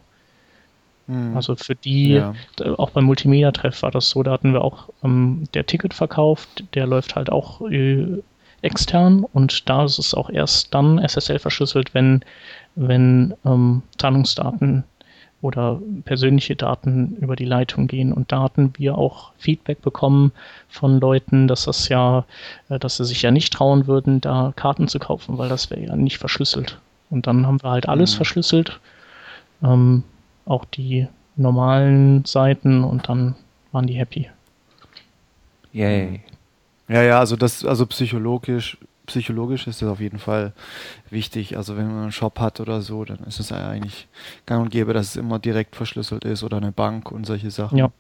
Mhm. Also für die, Ja. auch beim Multimedia-Treff war das so, da hatten wir auch ähm, der Ticketverkauf, der läuft halt auch äh, extern und da ist es auch erst dann SSL verschlüsselt, wenn, wenn ähm, Zahlungsdaten oder persönliche Daten über die Leitung gehen. Und da hatten wir auch Feedback bekommen von Leuten, dass das ja, äh, dass sie sich ja nicht trauen würden, da Karten zu kaufen, weil das wäre ja nicht verschlüsselt. Und dann haben wir halt alles Mhm. verschlüsselt, ähm, auch die normalen Seiten und dann waren die happy. Yay. Ja, ja, also das, also psychologisch, psychologisch ist das auf jeden Fall wichtig. Also wenn man einen Shop hat oder so, dann ist es eigentlich gang und gäbe, dass es immer direkt verschlüsselt ist oder eine Bank und solche Sachen. Ja.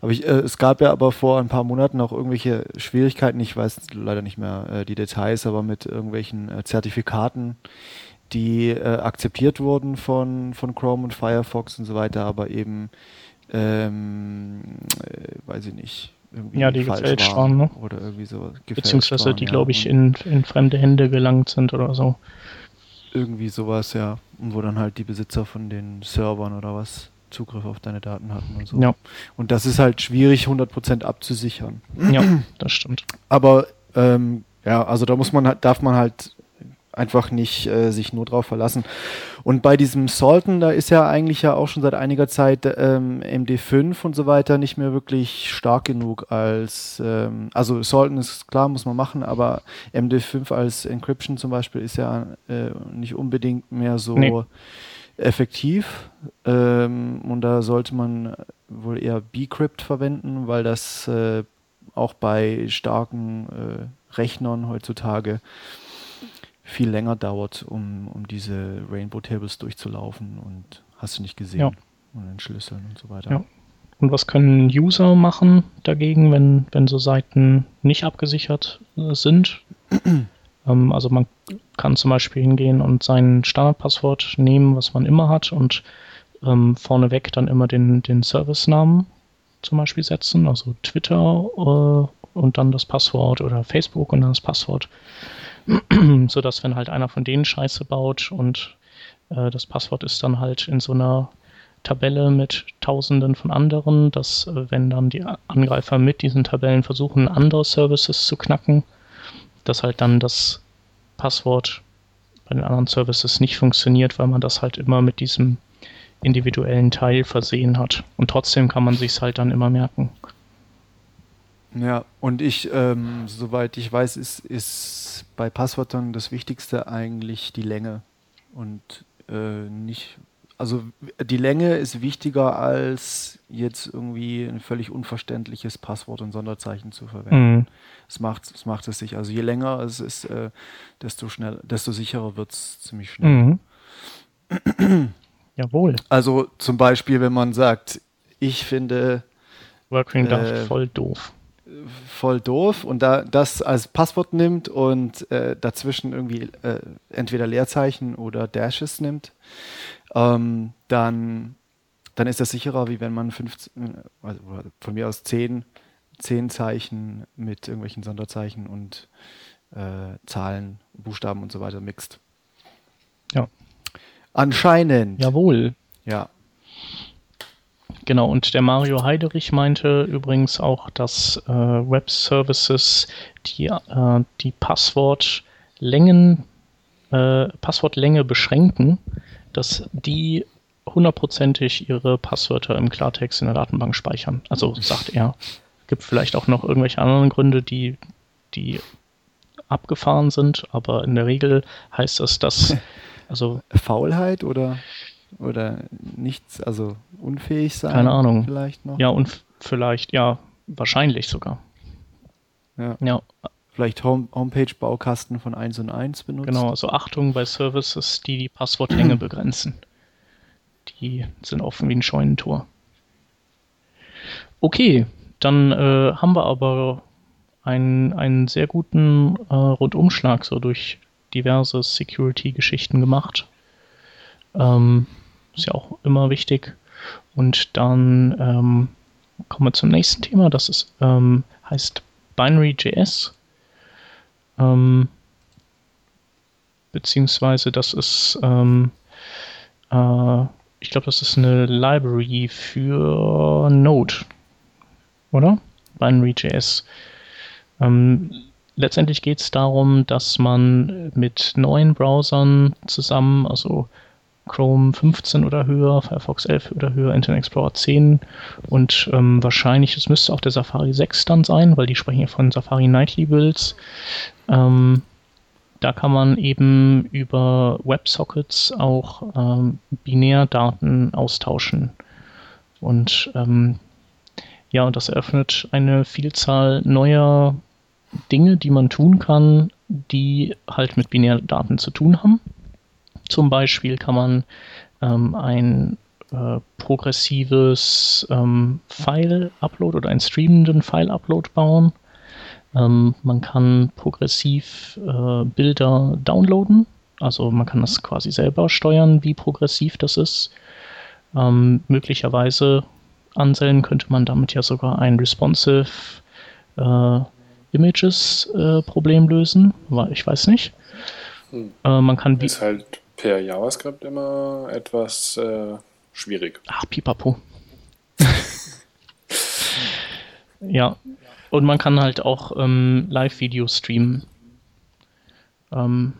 Aber ich, äh, es gab ja aber vor ein paar Monaten auch irgendwelche Schwierigkeiten, ich weiß leider nicht mehr äh, die Details, aber mit irgendwelchen äh, Zertifikaten, die äh, akzeptiert wurden von, von Chrome und Firefox und so weiter, aber eben, ähm, äh, weiß ich nicht, irgendwie Ja, die falsch gefälscht waren, ne? Oder irgendwie so. gefälscht Beziehungsweise waren, die, ja. glaube ich, in, in fremde Hände gelangt sind oder so. Irgendwie sowas, ja. Und wo dann halt die Besitzer von den Servern oder was Zugriff auf deine Daten hatten und so. Ja. Und das ist halt schwierig, 100% abzusichern. Ja, das stimmt. Aber ähm, ja, also da muss man halt, darf man halt einfach nicht äh, sich nur drauf verlassen. Und bei diesem Salton, da ist ja eigentlich ja auch schon seit einiger Zeit ähm, MD5 und so weiter nicht mehr wirklich stark genug als, ähm, also Salton ist klar, muss man machen, aber MD5 als Encryption zum Beispiel ist ja äh, nicht unbedingt mehr so Nee. effektiv. Ähm, und da sollte man wohl eher Bcrypt verwenden, weil das äh, auch bei starken äh, Rechnern heutzutage viel länger dauert, um, um diese Rainbow Tables durchzulaufen und hast du nicht gesehen. Ja. Und entschlüsseln und so weiter. Ja. Und was können User machen dagegen, wenn, wenn so Seiten nicht abgesichert äh, sind? ähm, also man kann zum Beispiel hingehen und sein Standardpasswort nehmen, was man immer hat, und ähm, vorneweg dann immer den, den Servicenamen zum Beispiel setzen, also Twitter äh, und dann das Passwort oder Facebook und dann das Passwort. Sodass, wenn halt einer von denen Scheiße baut und äh, das Passwort ist dann halt in so einer Tabelle mit Tausenden von anderen, dass äh, wenn dann die Angreifer mit diesen Tabellen versuchen, andere Services zu knacken, dass halt dann das Passwort bei den anderen Services nicht funktioniert, weil man das halt immer mit diesem individuellen Teil versehen hat. Und trotzdem kann man sich halt dann immer merken. Ja, und ich, ähm, soweit ich weiß, ist, ist bei Passwörtern das Wichtigste eigentlich die Länge. Und äh, nicht, also die Länge ist wichtiger als jetzt irgendwie ein völlig unverständliches Passwort und Sonderzeichen zu verwenden. Mhm. Es macht, es macht es sich. Also je länger es ist, äh, desto schnell, desto sicherer wird es ziemlich schnell. Mhm. Jawohl. Also zum Beispiel, wenn man sagt, ich finde Working Draft Äh, voll doof. Voll doof und da das als Passwort nimmt und äh, dazwischen irgendwie äh, entweder Leerzeichen oder Dashes nimmt, ähm, dann, dann ist das sicherer, wie wenn man 15, also von mir aus 10, 10 Zeichen mit irgendwelchen Sonderzeichen und äh, Zahlen, Buchstaben und so weiter mixt. Ja. Anscheinend. Jawohl. Ja. Genau, und der Mario Heiderich meinte übrigens auch, dass äh, Web-Services die, äh, die Passwortlängen äh, Passwortlänge beschränken, dass die hundertprozentig ihre Passwörter im Klartext in der Datenbank speichern. Also sagt er. Gibt vielleicht auch noch irgendwelche anderen Gründe, die, die abgefahren sind, aber in der Regel heißt das, dass also Faulheit oder oder nichts, also unfähig sein. Keine Ahnung. Vielleicht noch. Ja, und vielleicht, ja, wahrscheinlich sogar. Ja. ja. Vielleicht Home Homepage-Baukasten von 1 und 1 benutzen. Genau, also Achtung bei Services, die die Passwortlänge begrenzen. Die sind offen wie ein Scheunentor. Okay, dann äh, haben wir aber einen, einen sehr guten äh, Rundumschlag so durch diverse Security-Geschichten gemacht. Ähm, ist ja auch immer wichtig. Und dann ähm, kommen wir zum nächsten Thema. Das ist, ähm, heißt Binary.js. Ähm, beziehungsweise das ist, ähm, äh, ich glaube, das ist eine Library für Node, oder? Binary.js. Ähm, letztendlich geht es darum, dass man mit neuen Browsern zusammen, also Chrome 15 oder höher, Firefox 11 oder höher, Internet Explorer 10 und ähm, wahrscheinlich, es müsste auch der Safari 6 dann sein, weil die sprechen ja von Safari Nightly Builds. Ähm, da kann man eben über WebSockets auch ähm, Binärdaten austauschen. Und ähm, ja, und das eröffnet eine Vielzahl neuer Dinge, die man tun kann, die halt mit Binärdaten zu tun haben. Zum Beispiel kann man ähm, ein äh, progressives ähm, File-Upload oder einen streamenden File-Upload bauen. Ähm, man kann progressiv äh, Bilder downloaden. Also man kann das quasi selber steuern, wie progressiv das ist. Ähm, möglicherweise Anseln könnte man damit ja sogar ein responsive äh, Images äh, Problem lösen. Ich weiß nicht. Hm. Äh, man kann ist halt per JavaScript immer etwas äh, schwierig. Ach, pipapo. ja. Und man kann halt auch ähm, Live-Video streamen. Ähm,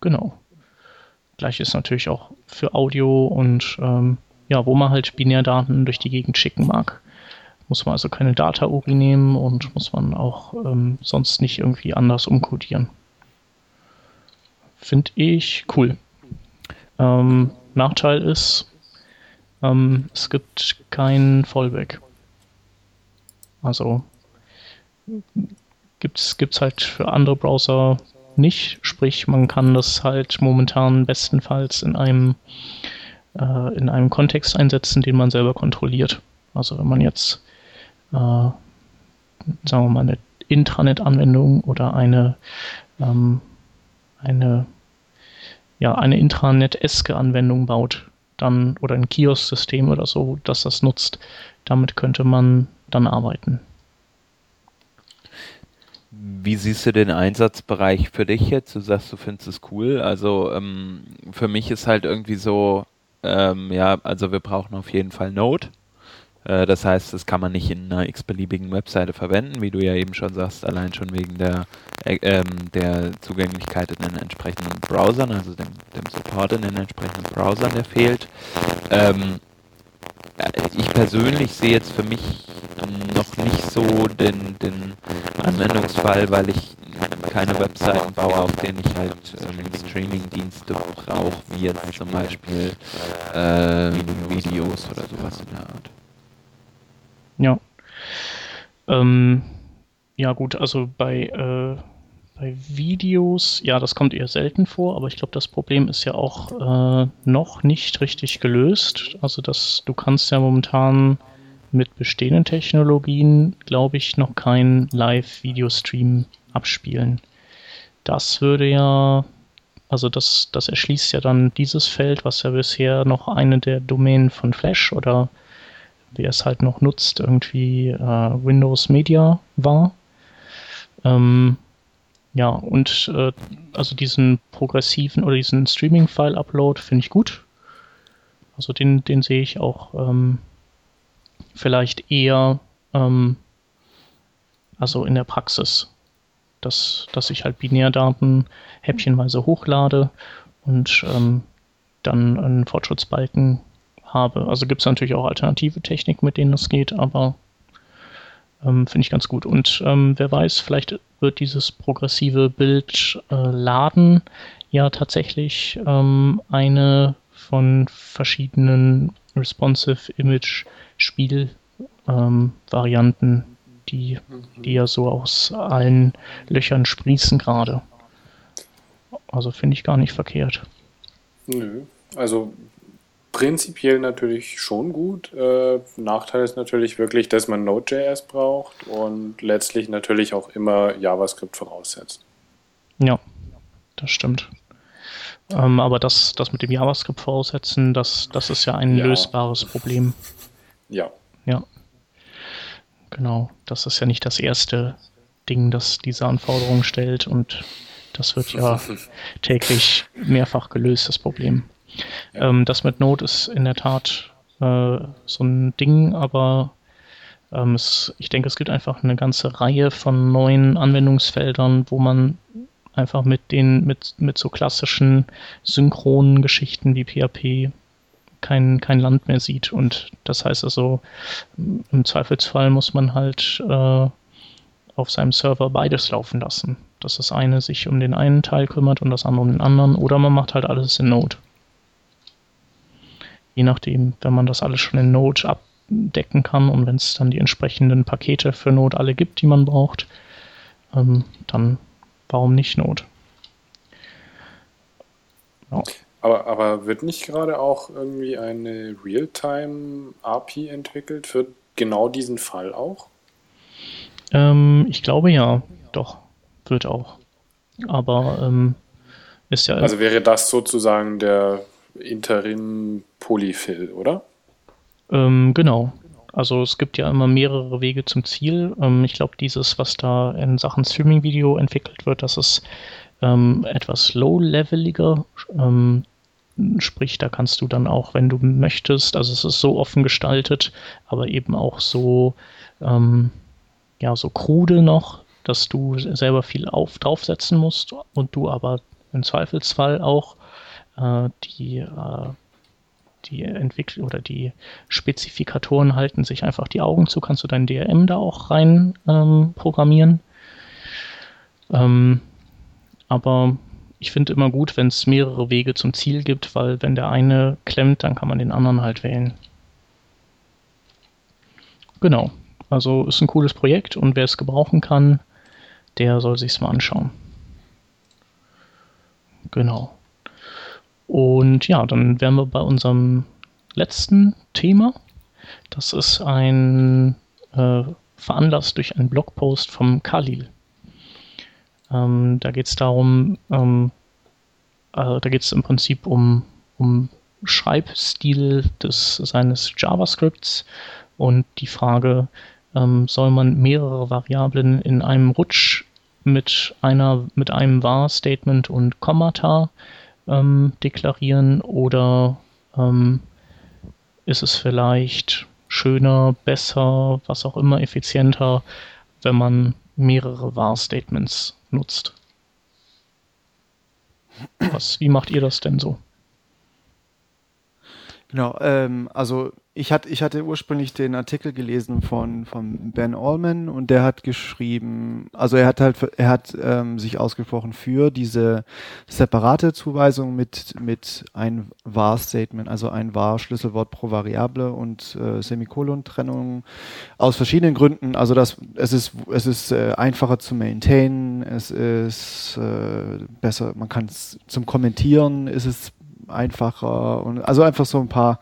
genau. Gleich ist natürlich auch für Audio und ähm, ja, wo man halt Binärdaten durch die Gegend schicken mag. Muss man also keine Data-URI nehmen und muss man auch ähm, sonst nicht irgendwie anders umcodieren. Finde ich cool. Ähm, Nachteil ist, ähm, es gibt kein Fallback. Also gibt es halt für andere Browser nicht. Sprich, man kann das halt momentan bestenfalls in einem, äh, in einem Kontext einsetzen, den man selber kontrolliert. Also wenn man jetzt, äh, sagen wir mal, eine Intranet-Anwendung oder eine, ähm, eine ja, eine Intranet-eske Anwendung baut, dann oder ein Kiosk-System oder so, das das nutzt, damit könnte man dann arbeiten. Wie siehst du den Einsatzbereich für dich jetzt? Du sagst, du findest es cool. Also ähm, für mich ist halt irgendwie so, ähm, ja, also wir brauchen auf jeden Fall Node. Äh, das heißt, das kann man nicht in einer x-beliebigen Webseite verwenden, wie du ja eben schon sagst, allein schon wegen der, äh, ähm, der Zugänglichkeit in den entsprechenden Browsern, also dem, dem Support in den entsprechenden Browsern, der fehlt. Ähm, äh, ich persönlich sehe jetzt für mich noch nicht so den, den Anwendungsfall, weil ich keine Webseiten baue, auf denen ich halt ähm, Streaming-Dienste brauche, wie jetzt zum Beispiel äh, Videos oder sowas in der Art. Ja. Ähm, ja, gut, also bei, äh, bei Videos, ja, das kommt eher selten vor, aber ich glaube, das Problem ist ja auch äh, noch nicht richtig gelöst. Also, dass du kannst ja momentan mit bestehenden Technologien, glaube ich, noch kein Live-Video-Stream abspielen. Das würde ja, also das, das erschließt ja dann dieses Feld, was ja bisher noch eine der Domänen von Flash oder wer es halt noch nutzt, irgendwie äh, Windows Media war. Ähm, ja, und äh, also diesen progressiven oder diesen Streaming-File-Upload finde ich gut. Also den, den sehe ich auch ähm, vielleicht eher ähm, also in der Praxis, dass, dass ich halt Binärdaten häppchenweise hochlade und ähm, dann einen Fortschrittsbalken habe. Also gibt es natürlich auch alternative Techniken, mit denen das geht, aber ähm, finde ich ganz gut. Und ähm, wer weiß, vielleicht wird dieses progressive Bild äh, laden ja tatsächlich ähm, eine von verschiedenen responsive Image Spiel ähm, Varianten, die, die ja so aus allen Löchern sprießen gerade. Also finde ich gar nicht verkehrt. Nö, also prinzipiell natürlich schon gut. Äh, Nachteil ist natürlich wirklich, dass man Node.js braucht und letztlich natürlich auch immer JavaScript voraussetzt. Ja, das stimmt. Ähm, aber das, das mit dem JavaScript voraussetzen, das, das ist ja ein ja. lösbares Problem. Ja. Ja. Genau. Das ist ja nicht das erste Ding, das diese Anforderungen stellt und das wird ja täglich mehrfach gelöst, das Problem. Ähm, das mit Node ist in der Tat äh, so ein Ding, aber ähm, es, ich denke, es gibt einfach eine ganze Reihe von neuen Anwendungsfeldern, wo man einfach mit den, mit, mit so klassischen synchronen Geschichten wie PHP kein, kein Land mehr sieht. Und das heißt also, im Zweifelsfall muss man halt äh, auf seinem Server beides laufen lassen. Dass das eine sich um den einen Teil kümmert und das andere um den anderen. Oder man macht halt alles in Node. Je nachdem, wenn man das alles schon in Node abdecken kann und wenn es dann die entsprechenden Pakete für Node alle gibt, die man braucht, ähm, dann warum nicht Node? Ja. Aber, aber wird nicht gerade auch irgendwie eine Realtime-API entwickelt für genau diesen Fall auch? Ähm, ich glaube ja, doch, wird auch. Aber ähm, ist ja. Also wäre das sozusagen der Interim Polyfill, oder? Ähm, genau. Also es gibt ja immer mehrere Wege zum Ziel. Ähm, ich glaube, dieses, was da in Sachen Streaming-Video entwickelt wird, das ist ähm, etwas low-leveliger. Ähm, Sprich, da kannst du dann auch, wenn du möchtest, also es ist so offen gestaltet, aber eben auch so, ähm, ja, so krude noch, dass du selber viel auf, draufsetzen musst und du aber im Zweifelsfall auch die, äh, die Entwicklung oder die Spezifikatoren halten sich einfach die Augen zu, kannst du dein DRM da auch rein ähm, programmieren. Ähm, aber ich finde immer gut, wenn es mehrere Wege zum Ziel gibt, weil wenn der eine klemmt, dann kann man den anderen halt wählen. Genau. Also ist ein cooles Projekt und wer es gebrauchen kann, der soll sich's mal anschauen. Genau. Und ja, dann wären wir bei unserem letzten Thema. Das ist ein äh, veranlasst durch einen Blogpost vom Khalil. Ähm, da geht es darum, ähm, äh, da geht es im Prinzip um, um Schreibstil des, seines JavaScripts und die Frage, ähm, soll man mehrere Variablen in einem Rutsch mit einer mit einem var-Statement und Kommata ähm, deklarieren oder ähm, ist es vielleicht schöner, besser, was auch immer, effizienter, wenn man mehrere var-Statements nutzt. Was, wie macht ihr das denn so? Genau, ähm, also ich, hat, ich hatte ursprünglich den Artikel gelesen von, von Ben Allman und der hat geschrieben, also er hat halt, er hat ähm, sich ausgesprochen für diese separate Zuweisung mit, mit ein var-Statement, also ein var-Schlüsselwort pro Variable und äh, Semikolon-Trennung aus verschiedenen Gründen. Also das, es ist, es ist äh, einfacher zu maintainen, es ist äh, besser, man kann es zum Kommentieren, ist es einfacher und also einfach so ein paar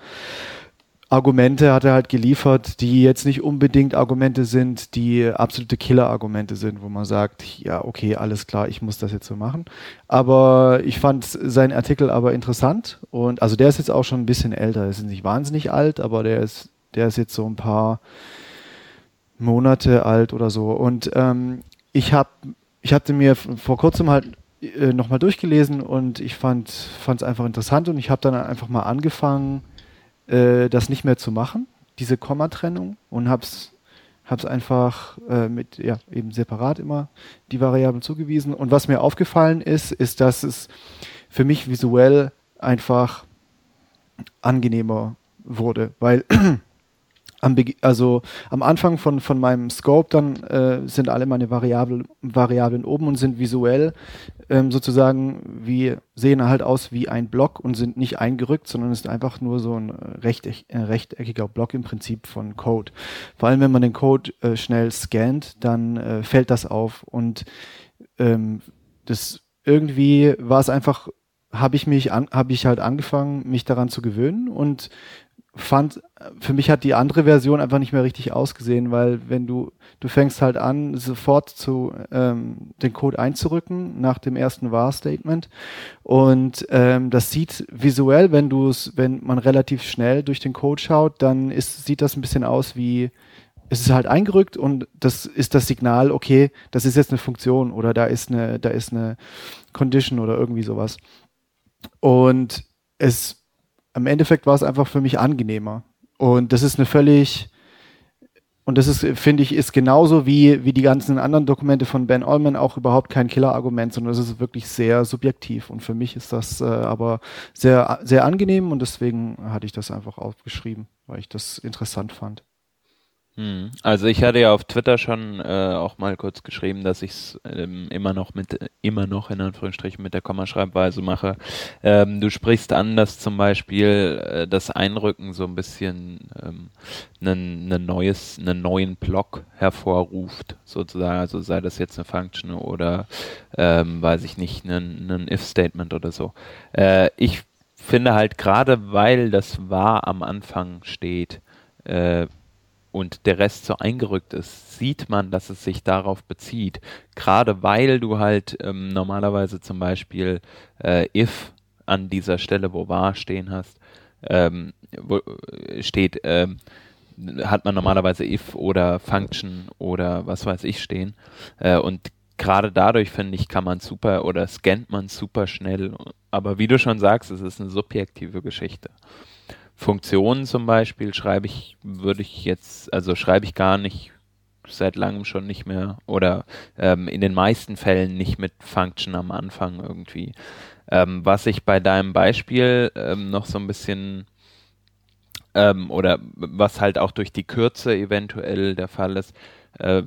Argumente hat er halt geliefert, die jetzt nicht unbedingt Argumente sind, die absolute Killer-Argumente sind, wo man sagt, ja, okay, alles klar, ich muss das jetzt so machen. Aber ich fand seinen Artikel aber interessant und also der ist jetzt auch schon ein bisschen älter, ist nicht wahnsinnig alt, aber der ist, der ist jetzt so ein paar Monate alt oder so. Und ähm, ich habe ich hatte mir vor kurzem halt äh, nochmal durchgelesen und ich fand es einfach interessant und ich habe dann einfach mal angefangen, äh, das nicht mehr zu machen, diese Kommatrennung und habe es habe es einfach äh, mit, ja, eben separat immer die Variablen zugewiesen. Und was mir aufgefallen ist, ist, dass es für mich visuell einfach angenehmer wurde, weil am, also am Anfang von, von meinem Scope dann äh, sind alle meine Variablen, Variablen oben und sind visuell ähm, sozusagen wie sehen halt aus wie ein Block und sind nicht eingerückt, sondern ist einfach nur so ein rechteck, äh, rechteckiger Block im Prinzip von Code. Vor allem wenn man den Code äh, schnell scannt, dann äh, fällt das auf und ähm, das irgendwie war es einfach habe ich mich an, habe ich halt angefangen, mich daran zu gewöhnen und fand, für mich hat die andere Version einfach nicht mehr richtig ausgesehen, weil wenn du, du fängst halt an, sofort zu ähm, den Code einzurücken nach dem ersten var-Statement und ähm, das sieht visuell, wenn du es, wenn man relativ schnell durch den Code schaut, dann ist, sieht das ein bisschen aus wie es ist halt eingerückt und das ist das Signal, okay, das ist jetzt eine Funktion oder da ist eine, da ist eine Condition oder irgendwie sowas. Und es im Endeffekt war es einfach für mich angenehmer. Und das ist eine völlig, und das ist, finde ich, ist genauso wie, wie die ganzen anderen Dokumente von Ben Allman auch überhaupt kein Killer-Argument, sondern es ist wirklich sehr subjektiv. Und für mich ist das äh, aber sehr, sehr angenehm und deswegen hatte ich das einfach aufgeschrieben, weil ich das interessant fand. Hm. Also ich hatte ja auf Twitter schon äh, auch mal kurz geschrieben, dass ich es ähm, immer noch mit immer noch in Anführungsstrichen mit der Kommaschreibweise mache. Ähm, du sprichst an, dass zum Beispiel äh, das Einrücken so ein bisschen ähm, einen, einen neues, einen neuen Block hervorruft, sozusagen. Also sei das jetzt eine Function oder ähm, weiß ich nicht, ein, ein If-Statement oder so. Äh, ich finde halt gerade, weil das war am Anfang steht, äh, und der Rest so eingerückt ist, sieht man, dass es sich darauf bezieht. Gerade weil du halt ähm, normalerweise zum Beispiel äh, if an dieser Stelle, wo war stehen hast, ähm, wo äh, steht, ähm, hat man normalerweise if oder function oder was weiß ich stehen. Äh, und gerade dadurch, finde ich, kann man super oder scannt man super schnell. Aber wie du schon sagst, es ist eine subjektive Geschichte. Funktionen zum Beispiel schreibe ich, würde ich jetzt, also schreibe ich gar nicht seit langem schon nicht mehr oder ähm, in den meisten Fällen nicht mit Function am Anfang irgendwie. Ähm, was ich bei deinem Beispiel ähm, noch so ein bisschen ähm, oder was halt auch durch die Kürze eventuell der Fall ist, äh,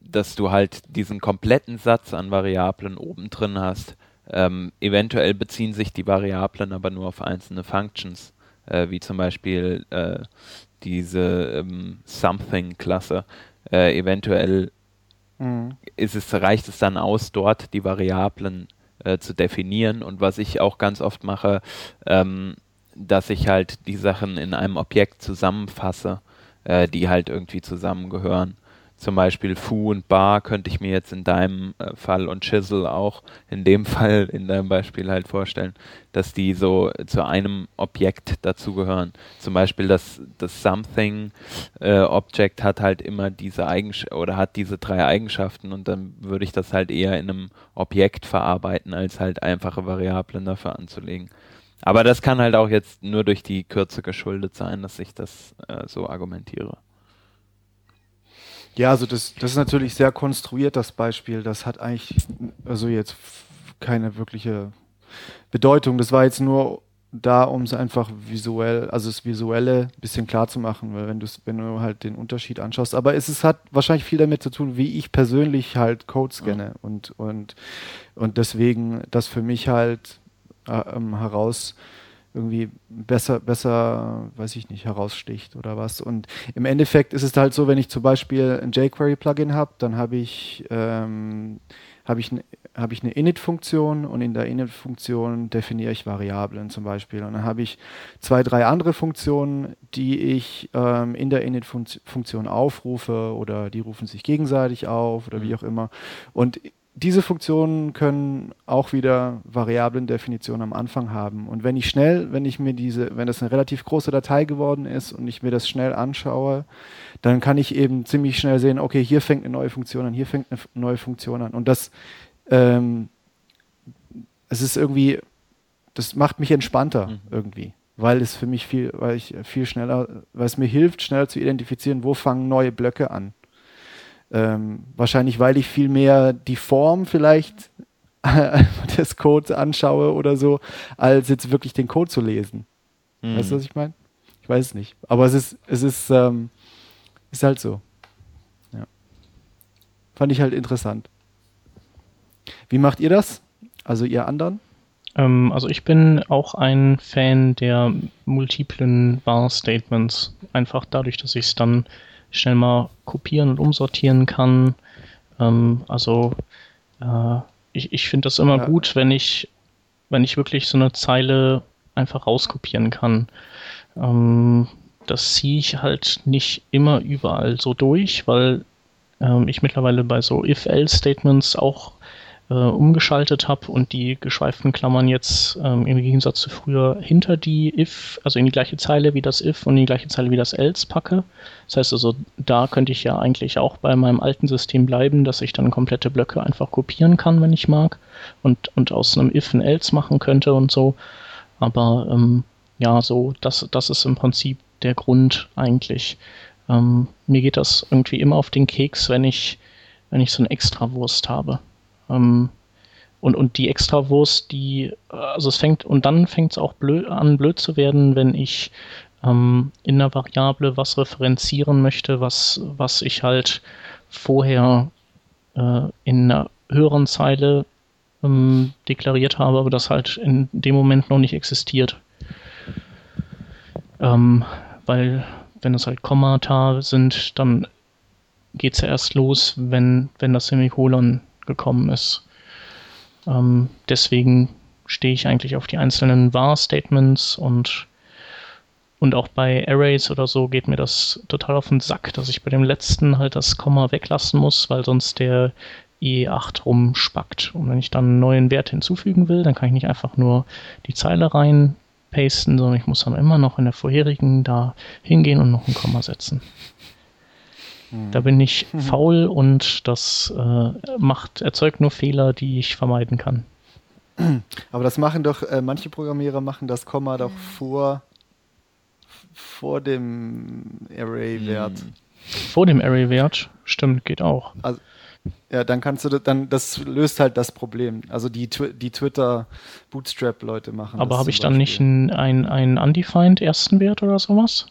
dass du halt diesen kompletten Satz an Variablen oben drin hast. Ähm, eventuell beziehen sich die Variablen aber nur auf einzelne Functions äh, wie zum Beispiel äh, diese ähm, Something-Klasse. Äh, eventuell mhm. ist es, reicht es dann aus, dort die Variablen äh, zu definieren. Und was ich auch ganz oft mache, ähm, dass ich halt die Sachen in einem Objekt zusammenfasse, äh, die halt irgendwie zusammengehören zum Beispiel Fu und Bar könnte ich mir jetzt in deinem äh, Fall und Chisel auch in dem Fall in deinem Beispiel halt vorstellen, dass die so zu einem Objekt dazugehören. Zum Beispiel das, das Something äh, Object hat halt immer diese Eigenschaften oder hat diese drei Eigenschaften und dann würde ich das halt eher in einem Objekt verarbeiten, als halt einfache Variablen dafür anzulegen. Aber das kann halt auch jetzt nur durch die Kürze geschuldet sein, dass ich das äh, so argumentiere. Ja, also das, das ist natürlich sehr konstruiert, das Beispiel. Das hat eigentlich also jetzt keine wirkliche Bedeutung. Das war jetzt nur da, um es einfach visuell, also das Visuelle ein bisschen klar zu machen, weil wenn du wenn du halt den Unterschied anschaust. Aber es ist, hat wahrscheinlich viel damit zu tun, wie ich persönlich halt Code scanne ja. und, und, und deswegen das für mich halt äh, ähm, heraus irgendwie besser, besser, weiß ich nicht, heraussticht oder was. Und im Endeffekt ist es halt so, wenn ich zum Beispiel ein jQuery-Plugin habe, dann habe ich, ähm, habe ich, hab ich eine Init-Funktion und in der Init-Funktion definiere ich Variablen zum Beispiel. Und dann habe ich zwei, drei andere Funktionen, die ich ähm, in der Init-Funktion aufrufe oder die rufen sich gegenseitig auf oder wie mhm. auch immer. Und diese Funktionen können auch wieder Variablendefinitionen am Anfang haben. Und wenn ich schnell, wenn ich mir diese, wenn das eine relativ große Datei geworden ist und ich mir das schnell anschaue, dann kann ich eben ziemlich schnell sehen, okay, hier fängt eine neue Funktion an, hier fängt eine neue Funktion an. Und das, ähm, es ist irgendwie, das macht mich entspannter mhm. irgendwie, weil es für mich viel, weil ich viel schneller, weil es mir hilft, schneller zu identifizieren, wo fangen neue Blöcke an Ähm, wahrscheinlich, weil ich viel mehr die Form vielleicht des Codes anschaue oder so, als jetzt wirklich den Code zu lesen. Mhm. Weißt du, was ich meine? Ich weiß es nicht. Aber es ist, es ist, ähm, ist halt so. Ja. Fand ich halt interessant. Wie macht ihr das? Also ihr anderen? Ähm, also ich bin auch ein Fan der multiplen Var-Statements. Einfach dadurch, dass ich es dann schnell mal kopieren und umsortieren kann. Ähm, also äh, ich, ich finde das immer ja. gut, wenn ich, wenn ich wirklich so eine Zeile einfach rauskopieren kann. Ähm, das ziehe ich halt nicht immer überall so durch, weil ähm, ich mittlerweile bei so If-Else-Statements auch äh, umgeschaltet habe und die geschweiften Klammern jetzt ähm, im Gegensatz zu früher hinter die if, also in die gleiche Zeile wie das if und in die gleiche Zeile wie das else packe. Das heißt also, da könnte ich ja eigentlich auch bei meinem alten System bleiben, dass ich dann komplette Blöcke einfach kopieren kann, wenn ich mag und, und aus einem if ein else machen könnte und so. Aber ähm, ja, so, das, das ist im Prinzip der Grund eigentlich. Ähm, mir geht das irgendwie immer auf den Keks, wenn ich, wenn ich so eine Extrawurst habe. Ähm, und, und die Extrawurst, die, also es fängt, und dann fängt es auch blöd, an, blöd zu werden, wenn ich ähm, in einer Variable was referenzieren möchte, was, was ich halt vorher äh, in einer höheren Zeile ähm, deklariert habe, aber das halt in dem Moment noch nicht existiert. Ähm, weil wenn es halt Kommata sind, dann geht es ja erst los, wenn, wenn das Semikolon gekommen ist. Ähm, deswegen stehe ich eigentlich auf die einzelnen var-Statements und, und auch bei Arrays oder so geht mir das total auf den Sack, dass ich bei dem letzten halt das Komma weglassen muss, weil sonst der IE8 rumspackt. Und wenn ich dann einen neuen Wert hinzufügen will, dann kann ich nicht einfach nur die Zeile rein pasten, sondern ich muss dann immer noch in der vorherigen da hingehen und noch ein Komma setzen. Da bin ich mhm. faul und das äh, macht, erzeugt nur Fehler, die ich vermeiden kann. Aber das machen doch, äh, manche Programmierer machen das Komma doch vor, vor dem Array-Wert. Hm. Vor dem Array-Wert? Stimmt, geht auch. Also, ja, dann kannst du das, dann, das löst halt das Problem. Also die, die Twitter-Bootstrap-Leute machen Aber habe ich dann nicht einen, einen undefined ersten Wert oder sowas?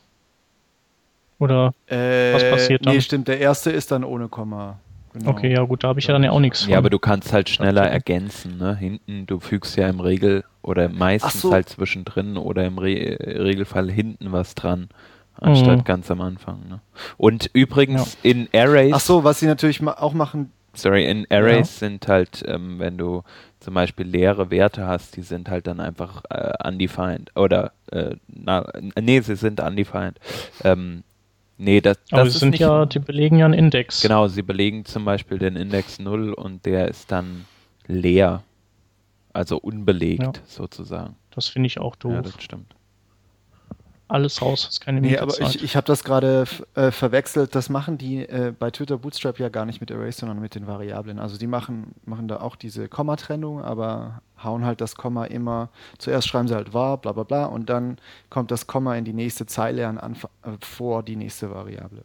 Oder äh, was passiert dann? Nee, stimmt, der erste ist dann ohne Komma. Genau. Okay, ja gut, da habe ich ja dann ja auch nichts von. Ja, aber du kannst halt schneller ergänzen, ne? Hinten, du fügst ja im Regel oder meistens so. halt zwischendrin oder im Re Regelfall hinten was dran, anstatt mhm. ganz am Anfang. Ne? Und übrigens ja. in Arrays. Ach so, was sie natürlich ma auch machen. Sorry, in Arrays ja. sind halt, ähm, wenn du zum Beispiel leere Werte hast, die sind halt dann einfach äh, undefined oder äh, na, nee, sie sind undefined. Ähm, Nee, das, das Aber sind ja, die belegen ja einen Index. Genau, sie belegen zum Beispiel den Index 0 und der ist dann leer. Also unbelegt ja. sozusagen. Das finde ich auch doof. Ja, das stimmt alles raus, ist keine Nee, aber ich, ich habe das gerade äh, verwechselt. Das machen die äh, bei Twitter Bootstrap ja gar nicht mit Arrays, sondern mit den Variablen. Also die machen, machen da auch diese Kommatrennung, aber hauen halt das Komma immer, zuerst schreiben sie halt var, bla bla bla, und dann kommt das Komma in die nächste Zeile an, an äh, vor die nächste Variable.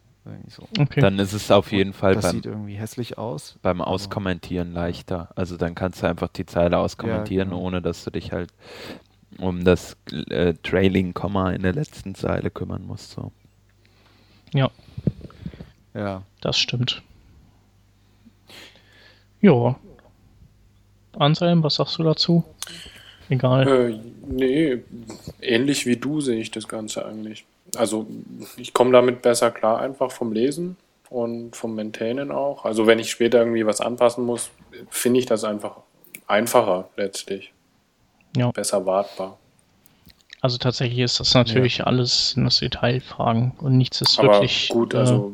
So. Okay. Dann ist es auf jeden Fall das beim, sieht irgendwie hässlich aus. Beim Auskommentieren leichter. Also dann kannst du einfach die Zeile auskommentieren, ja, genau. ohne dass du dich halt um das äh, Trailing-Komma in der letzten Zeile kümmern musst. So. Ja. Ja. Das stimmt. Ja. Anselm, was sagst du dazu? Egal. Äh, nee, ähnlich wie du sehe ich das Ganze eigentlich. Also ich komme damit besser klar, einfach vom Lesen und vom Maintainen auch. Also wenn ich später irgendwie was anpassen muss, finde ich das einfach einfacher letztlich ja. besser wartbar. Also tatsächlich ist das natürlich ja. alles in das Detailfragen und nichts ist Aber wirklich. Gut, äh, also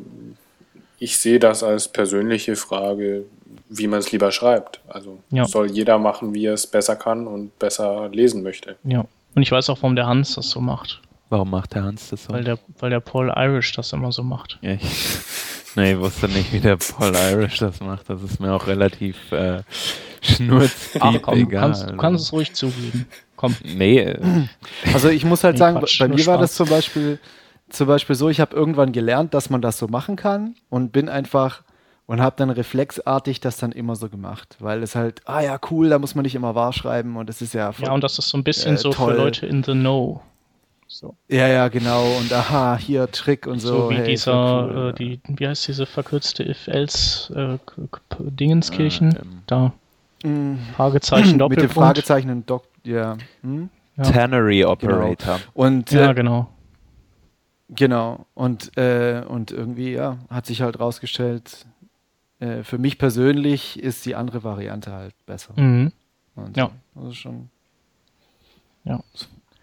ich sehe das als persönliche Frage, wie man es lieber schreibt. Also ja. soll jeder machen, wie er es besser kann und besser lesen möchte. Ja. Und ich weiß auch, warum der Hans das so macht. Warum macht der Hans das so? Weil der, weil der Paul Irish das immer so macht. Ja, ich, nee, ich wusste nicht, wie der Paul Irish das macht. Das ist mir auch relativ äh, Schnurz. Ach komm, egal, kannst, du kannst es ruhig zugeben. Komm. Nee. Äh. Also ich muss halt nee, sagen, Quatsch, bei mir war das zum Beispiel, zum Beispiel so, ich habe irgendwann gelernt, dass man das so machen kann und bin einfach und habe dann reflexartig das dann immer so gemacht, weil es halt, ah ja, cool, da muss man nicht immer wahr schreiben und das ist ja voll, Ja, und das ist so ein bisschen äh, so toll. für Leute in the know. So. Ja, ja, genau. Und aha, hier Trick und so. So wie hey, dieser, cool, äh, die, wie heißt diese verkürzte If-Else-Dingenskirchen? Äh, ähm. da. Mm. Fragezeichen, Mit dem Doppelpunkt. Fragezeichen und Doc, ja. Hm? Ja. Tannery Operator. Und Ja, äh, genau. genau. Und, äh, und irgendwie, ja, hat sich halt rausgestellt, äh, für mich persönlich ist die andere Variante halt besser. Mhm. Und Ja. so. Also schon. Ja.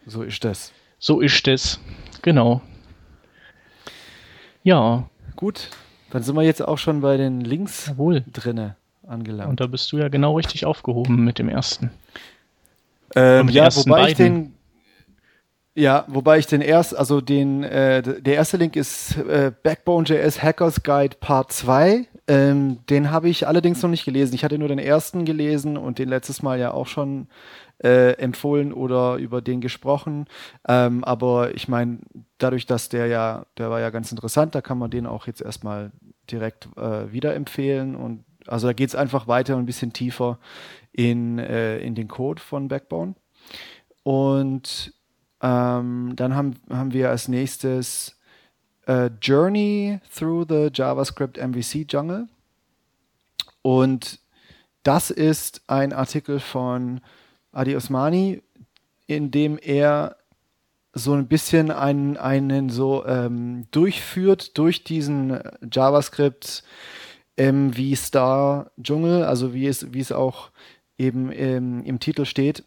So ist das. So ist es. Genau. Ja, Gut, dann sind wir jetzt auch schon bei den Links jawohl. drinne angelangt. Und da bist du ja genau richtig aufgehoben mit dem ersten. Ähm, mit ja, ersten wobei ich beiden. den ja, wobei ich den erst, also den, äh, der erste Link ist äh, Backbone.js Hackers Guide Part 2. Ähm, den habe ich allerdings noch nicht gelesen. Ich hatte nur den ersten gelesen und den letztes Mal ja auch schon äh, empfohlen oder über den gesprochen. Ähm, aber ich meine, dadurch, dass der ja, der war ja ganz interessant, da kann man den auch jetzt erstmal direkt äh, wieder empfehlen. Und also da geht es einfach weiter und ein bisschen tiefer in, äh, in den Code von Backbone. Und ähm, dann haben, haben wir als nächstes äh, Journey Through the JavaScript MVC Jungle. Und das ist ein Artikel von Adi Osmani, in dem er so ein bisschen einen, einen so ähm, durchführt durch diesen JavaScript MV Star Dschungel, also wie es, wie es auch eben im, im Titel steht.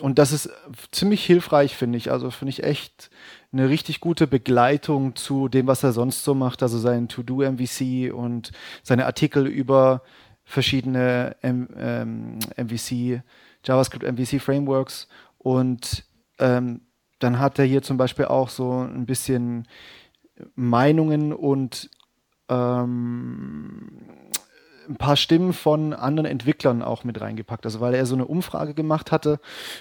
Und das ist ziemlich hilfreich, finde ich. Also finde ich echt eine richtig gute Begleitung zu dem, was er sonst so macht. Also sein To-Do-MVC und seine Artikel über verschiedene M ähm, MVC, JavaScript MVC Frameworks. Und ähm, dann hat er hier zum Beispiel auch so ein bisschen Meinungen und ähm, ein paar Stimmen von anderen Entwicklern auch mit reingepackt. Also weil er so eine Umfrage gemacht hatte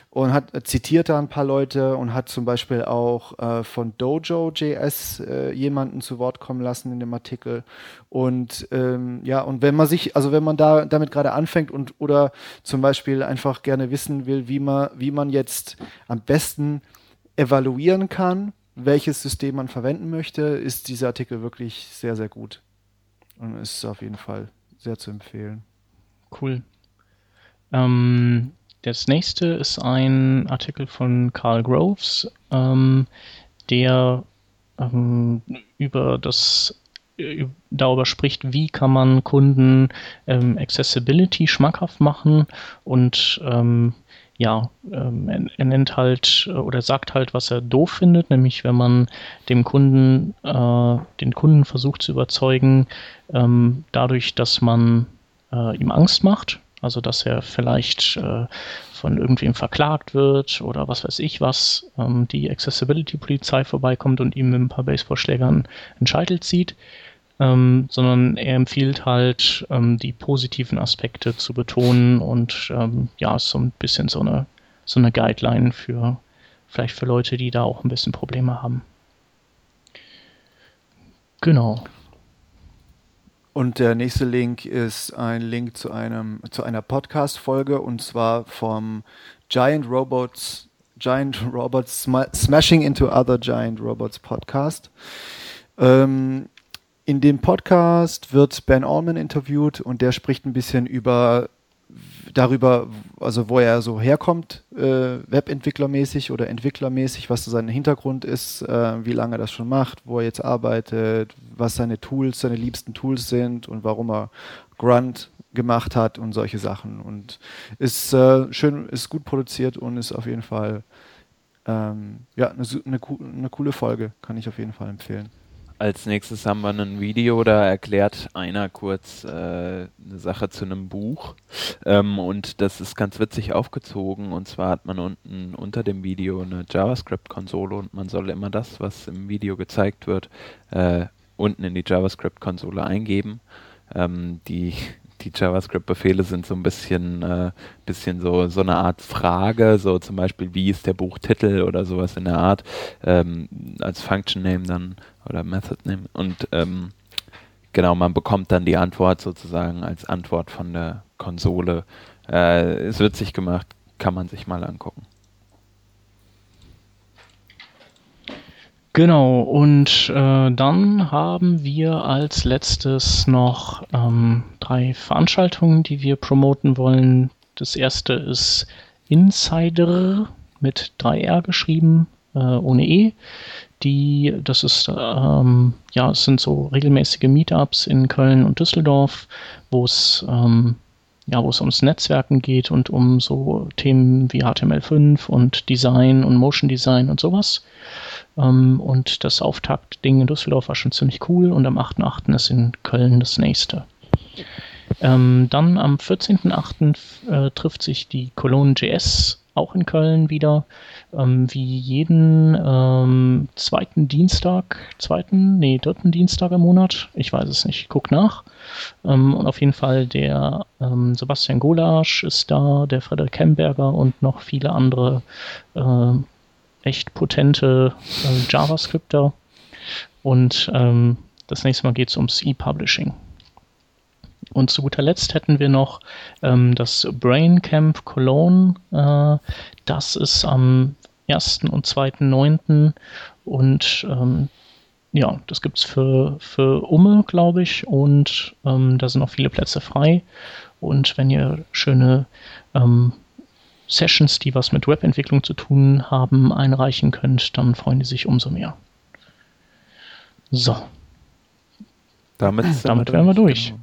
und hat äh, zitiert da ein paar Leute und hat zum Beispiel auch äh, von Dojo.js äh, jemanden zu Wort kommen lassen in dem Artikel. Und ähm, ja, und wenn man sich, also wenn man da damit gerade anfängt und oder zum Beispiel einfach gerne wissen will, wie man, wie man jetzt am besten evaluieren kann, welches System man verwenden möchte, ist dieser Artikel wirklich sehr, sehr gut. Und ist auf jeden Fall sehr zu empfehlen. Cool. Ähm, das nächste ist ein Artikel von Carl Groves, ähm, der ähm, über das äh, darüber spricht, wie kann man Kunden ähm, Accessibility schmackhaft machen und ähm, ja, ähm, er, nennt halt äh, oder sagt halt, was er doof findet, nämlich wenn man dem Kunden, äh, den Kunden versucht zu überzeugen, ähm, dadurch, dass man äh, ihm Angst macht, also dass er vielleicht äh, von irgendwem verklagt wird oder was weiß ich was, ähm, die Accessibility-Polizei vorbeikommt und ihm mit ein paar Baseballschlägern einen Scheitel zieht, ähm, sondern er empfiehlt halt, ähm, die positiven Aspekte zu betonen und ähm, ja, so ein bisschen so eine, so eine Guideline für vielleicht für Leute, die da auch ein bisschen Probleme haben. Genau. Und der nächste Link ist ein Link zu einem zu einer Podcast-Folge und zwar vom Giant Robots Giant Robots Sma Smashing into Other Giant Robots Podcast. Ähm, in dem Podcast wird Ben Allman interviewt und der spricht ein bisschen über darüber, also wo er so herkommt, äh, Webentwicklermäßig oder entwicklermäßig, was so sein Hintergrund ist, äh, wie lange er das schon macht, wo er jetzt arbeitet, was seine Tools, seine liebsten Tools sind und warum er Grunt gemacht hat und solche Sachen. Und ist äh, schön, ist gut produziert und ist auf jeden Fall ähm, ja eine, eine, eine coole Folge, kann ich auf jeden Fall empfehlen. Als nächstes haben wir ein Video, da erklärt einer kurz äh, eine Sache zu einem Buch. Ähm, und das ist ganz witzig aufgezogen. Und zwar hat man unten unter dem Video eine JavaScript-Konsole und man soll immer das, was im Video gezeigt wird, äh, unten in die JavaScript-Konsole eingeben. Ähm, die die JavaScript-Befehle sind so ein bisschen, äh, bisschen so, so eine Art Frage, so zum Beispiel, wie ist der Buchtitel oder sowas in der Art, ähm, als Function Name dann oder Method Name. Und ähm, genau, man bekommt dann die Antwort sozusagen als Antwort von der Konsole. Äh, es wird sich gemacht, kann man sich mal angucken. Genau, und äh, dann haben wir als letztes noch ähm, drei Veranstaltungen, die wir promoten wollen. Das erste ist Insider mit 3R geschrieben, äh, ohne E. Die, das ist, ähm, ja, es sind so regelmäßige Meetups in Köln und Düsseldorf, wo es ähm, ja, wo es ums Netzwerken geht und um so Themen wie HTML5 und Design und Motion Design und sowas. Ähm, und das Auftaktding in Düsseldorf war schon ziemlich cool und am 8.8. ist in Köln das nächste. Ähm, dann am 14.8. Äh, trifft sich die Cologne JS auch in Köln wieder. Ähm, wie jeden ähm, zweiten Dienstag, zweiten, nee, dritten Dienstag im Monat. Ich weiß es nicht, guck nach. Ähm, und auf jeden Fall der ähm, Sebastian Golasch ist da, der Frederik Kemberger und noch viele andere äh, echt potente äh, JavaScripter. Und ähm, das nächste Mal geht es ums E-Publishing. Und zu guter Letzt hätten wir noch ähm, das Brain Camp Cologne. Äh, das ist am 1. und 2.9. Und ähm, ja, das gibt es für, für Umme, glaube ich. Und ähm, da sind noch viele Plätze frei. Und wenn ihr schöne ähm, Sessions, die was mit Webentwicklung zu tun haben, einreichen könnt, dann freuen die sich umso mehr. So. Damit, Damit wären wir durch. Genau.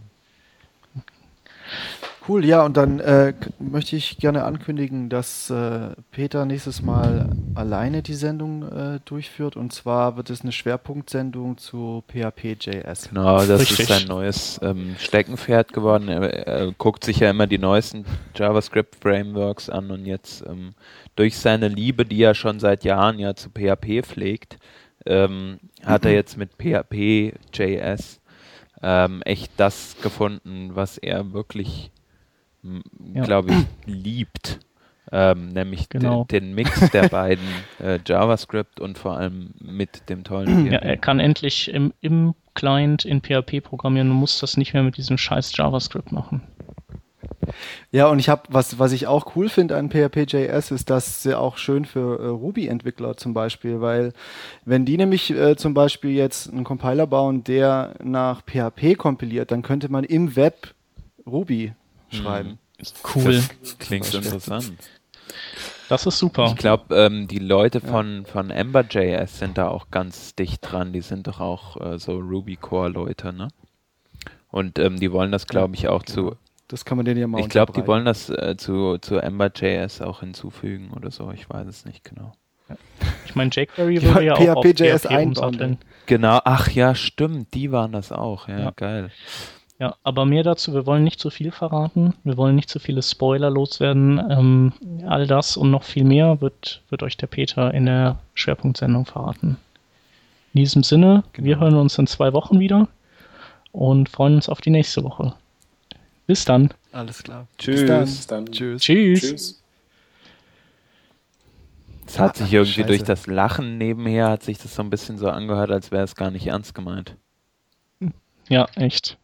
Cool, ja, und dann äh, möchte ich gerne ankündigen, dass äh, Peter nächstes Mal alleine die Sendung äh, durchführt. Und zwar wird es eine Schwerpunktsendung zu PHP.js. Genau, das Richtig. ist sein neues ähm, Steckenpferd geworden. Er, er guckt sich ja immer die neuesten JavaScript-Frameworks an und jetzt ähm, durch seine Liebe, die er schon seit Jahren ja zu PHP pflegt, ähm, hat er jetzt mit PHP.js ähm, echt das gefunden, was er wirklich Ja. glaube ich, liebt. Ähm, nämlich Genau. de, den Mix der beiden äh, JavaScript und vor allem mit dem tollen Ja, er kann endlich im, im Client in PHP programmieren und muss das nicht mehr mit diesem scheiß JavaScript machen. Ja, und ich habe, was, was ich auch cool finde an PHP.js, ist, dass sie auch schön für äh, Ruby-Entwickler zum Beispiel, weil wenn die nämlich äh, zum Beispiel jetzt einen Compiler bauen, der nach PHP kompiliert, dann könnte man im Web Ruby schreiben. Cool. Das klingt interessant. Das ist super. Ich glaube, ähm, die Leute von, von Ember.js sind da auch ganz dicht dran. Die sind doch auch äh, so Ruby Core-Leute, ne? Und ähm, die wollen das, glaube ich, auch zu. Das kann man denen ja mal Ich glaube, die wollen das äh, zu, zu Ember.js auch hinzufügen oder so. Ich weiß es nicht genau. Ich meine, jQuery Ja, würde ja auch auf PHP.js PHP einbauen. Genau, ach ja, stimmt, die waren das auch. Ja, Ja. geil. Ja, aber mehr dazu, wir wollen nicht zu viel verraten, wir wollen nicht zu viele Spoiler loswerden. Ähm, all das und noch viel mehr wird, wird euch der Peter in der Schwerpunktsendung verraten. In diesem Sinne, wir hören uns in zwei Wochen wieder und freuen uns auf die nächste Woche. Bis dann. Alles klar. Tschüss. Bis dann. Bis dann. Tschüss. Tschüss. Tschüss. Es hat sich irgendwie scheiße. durch das Lachen nebenher, hat sich das so ein bisschen so angehört, als wäre es gar nicht ernst gemeint. Ja, echt.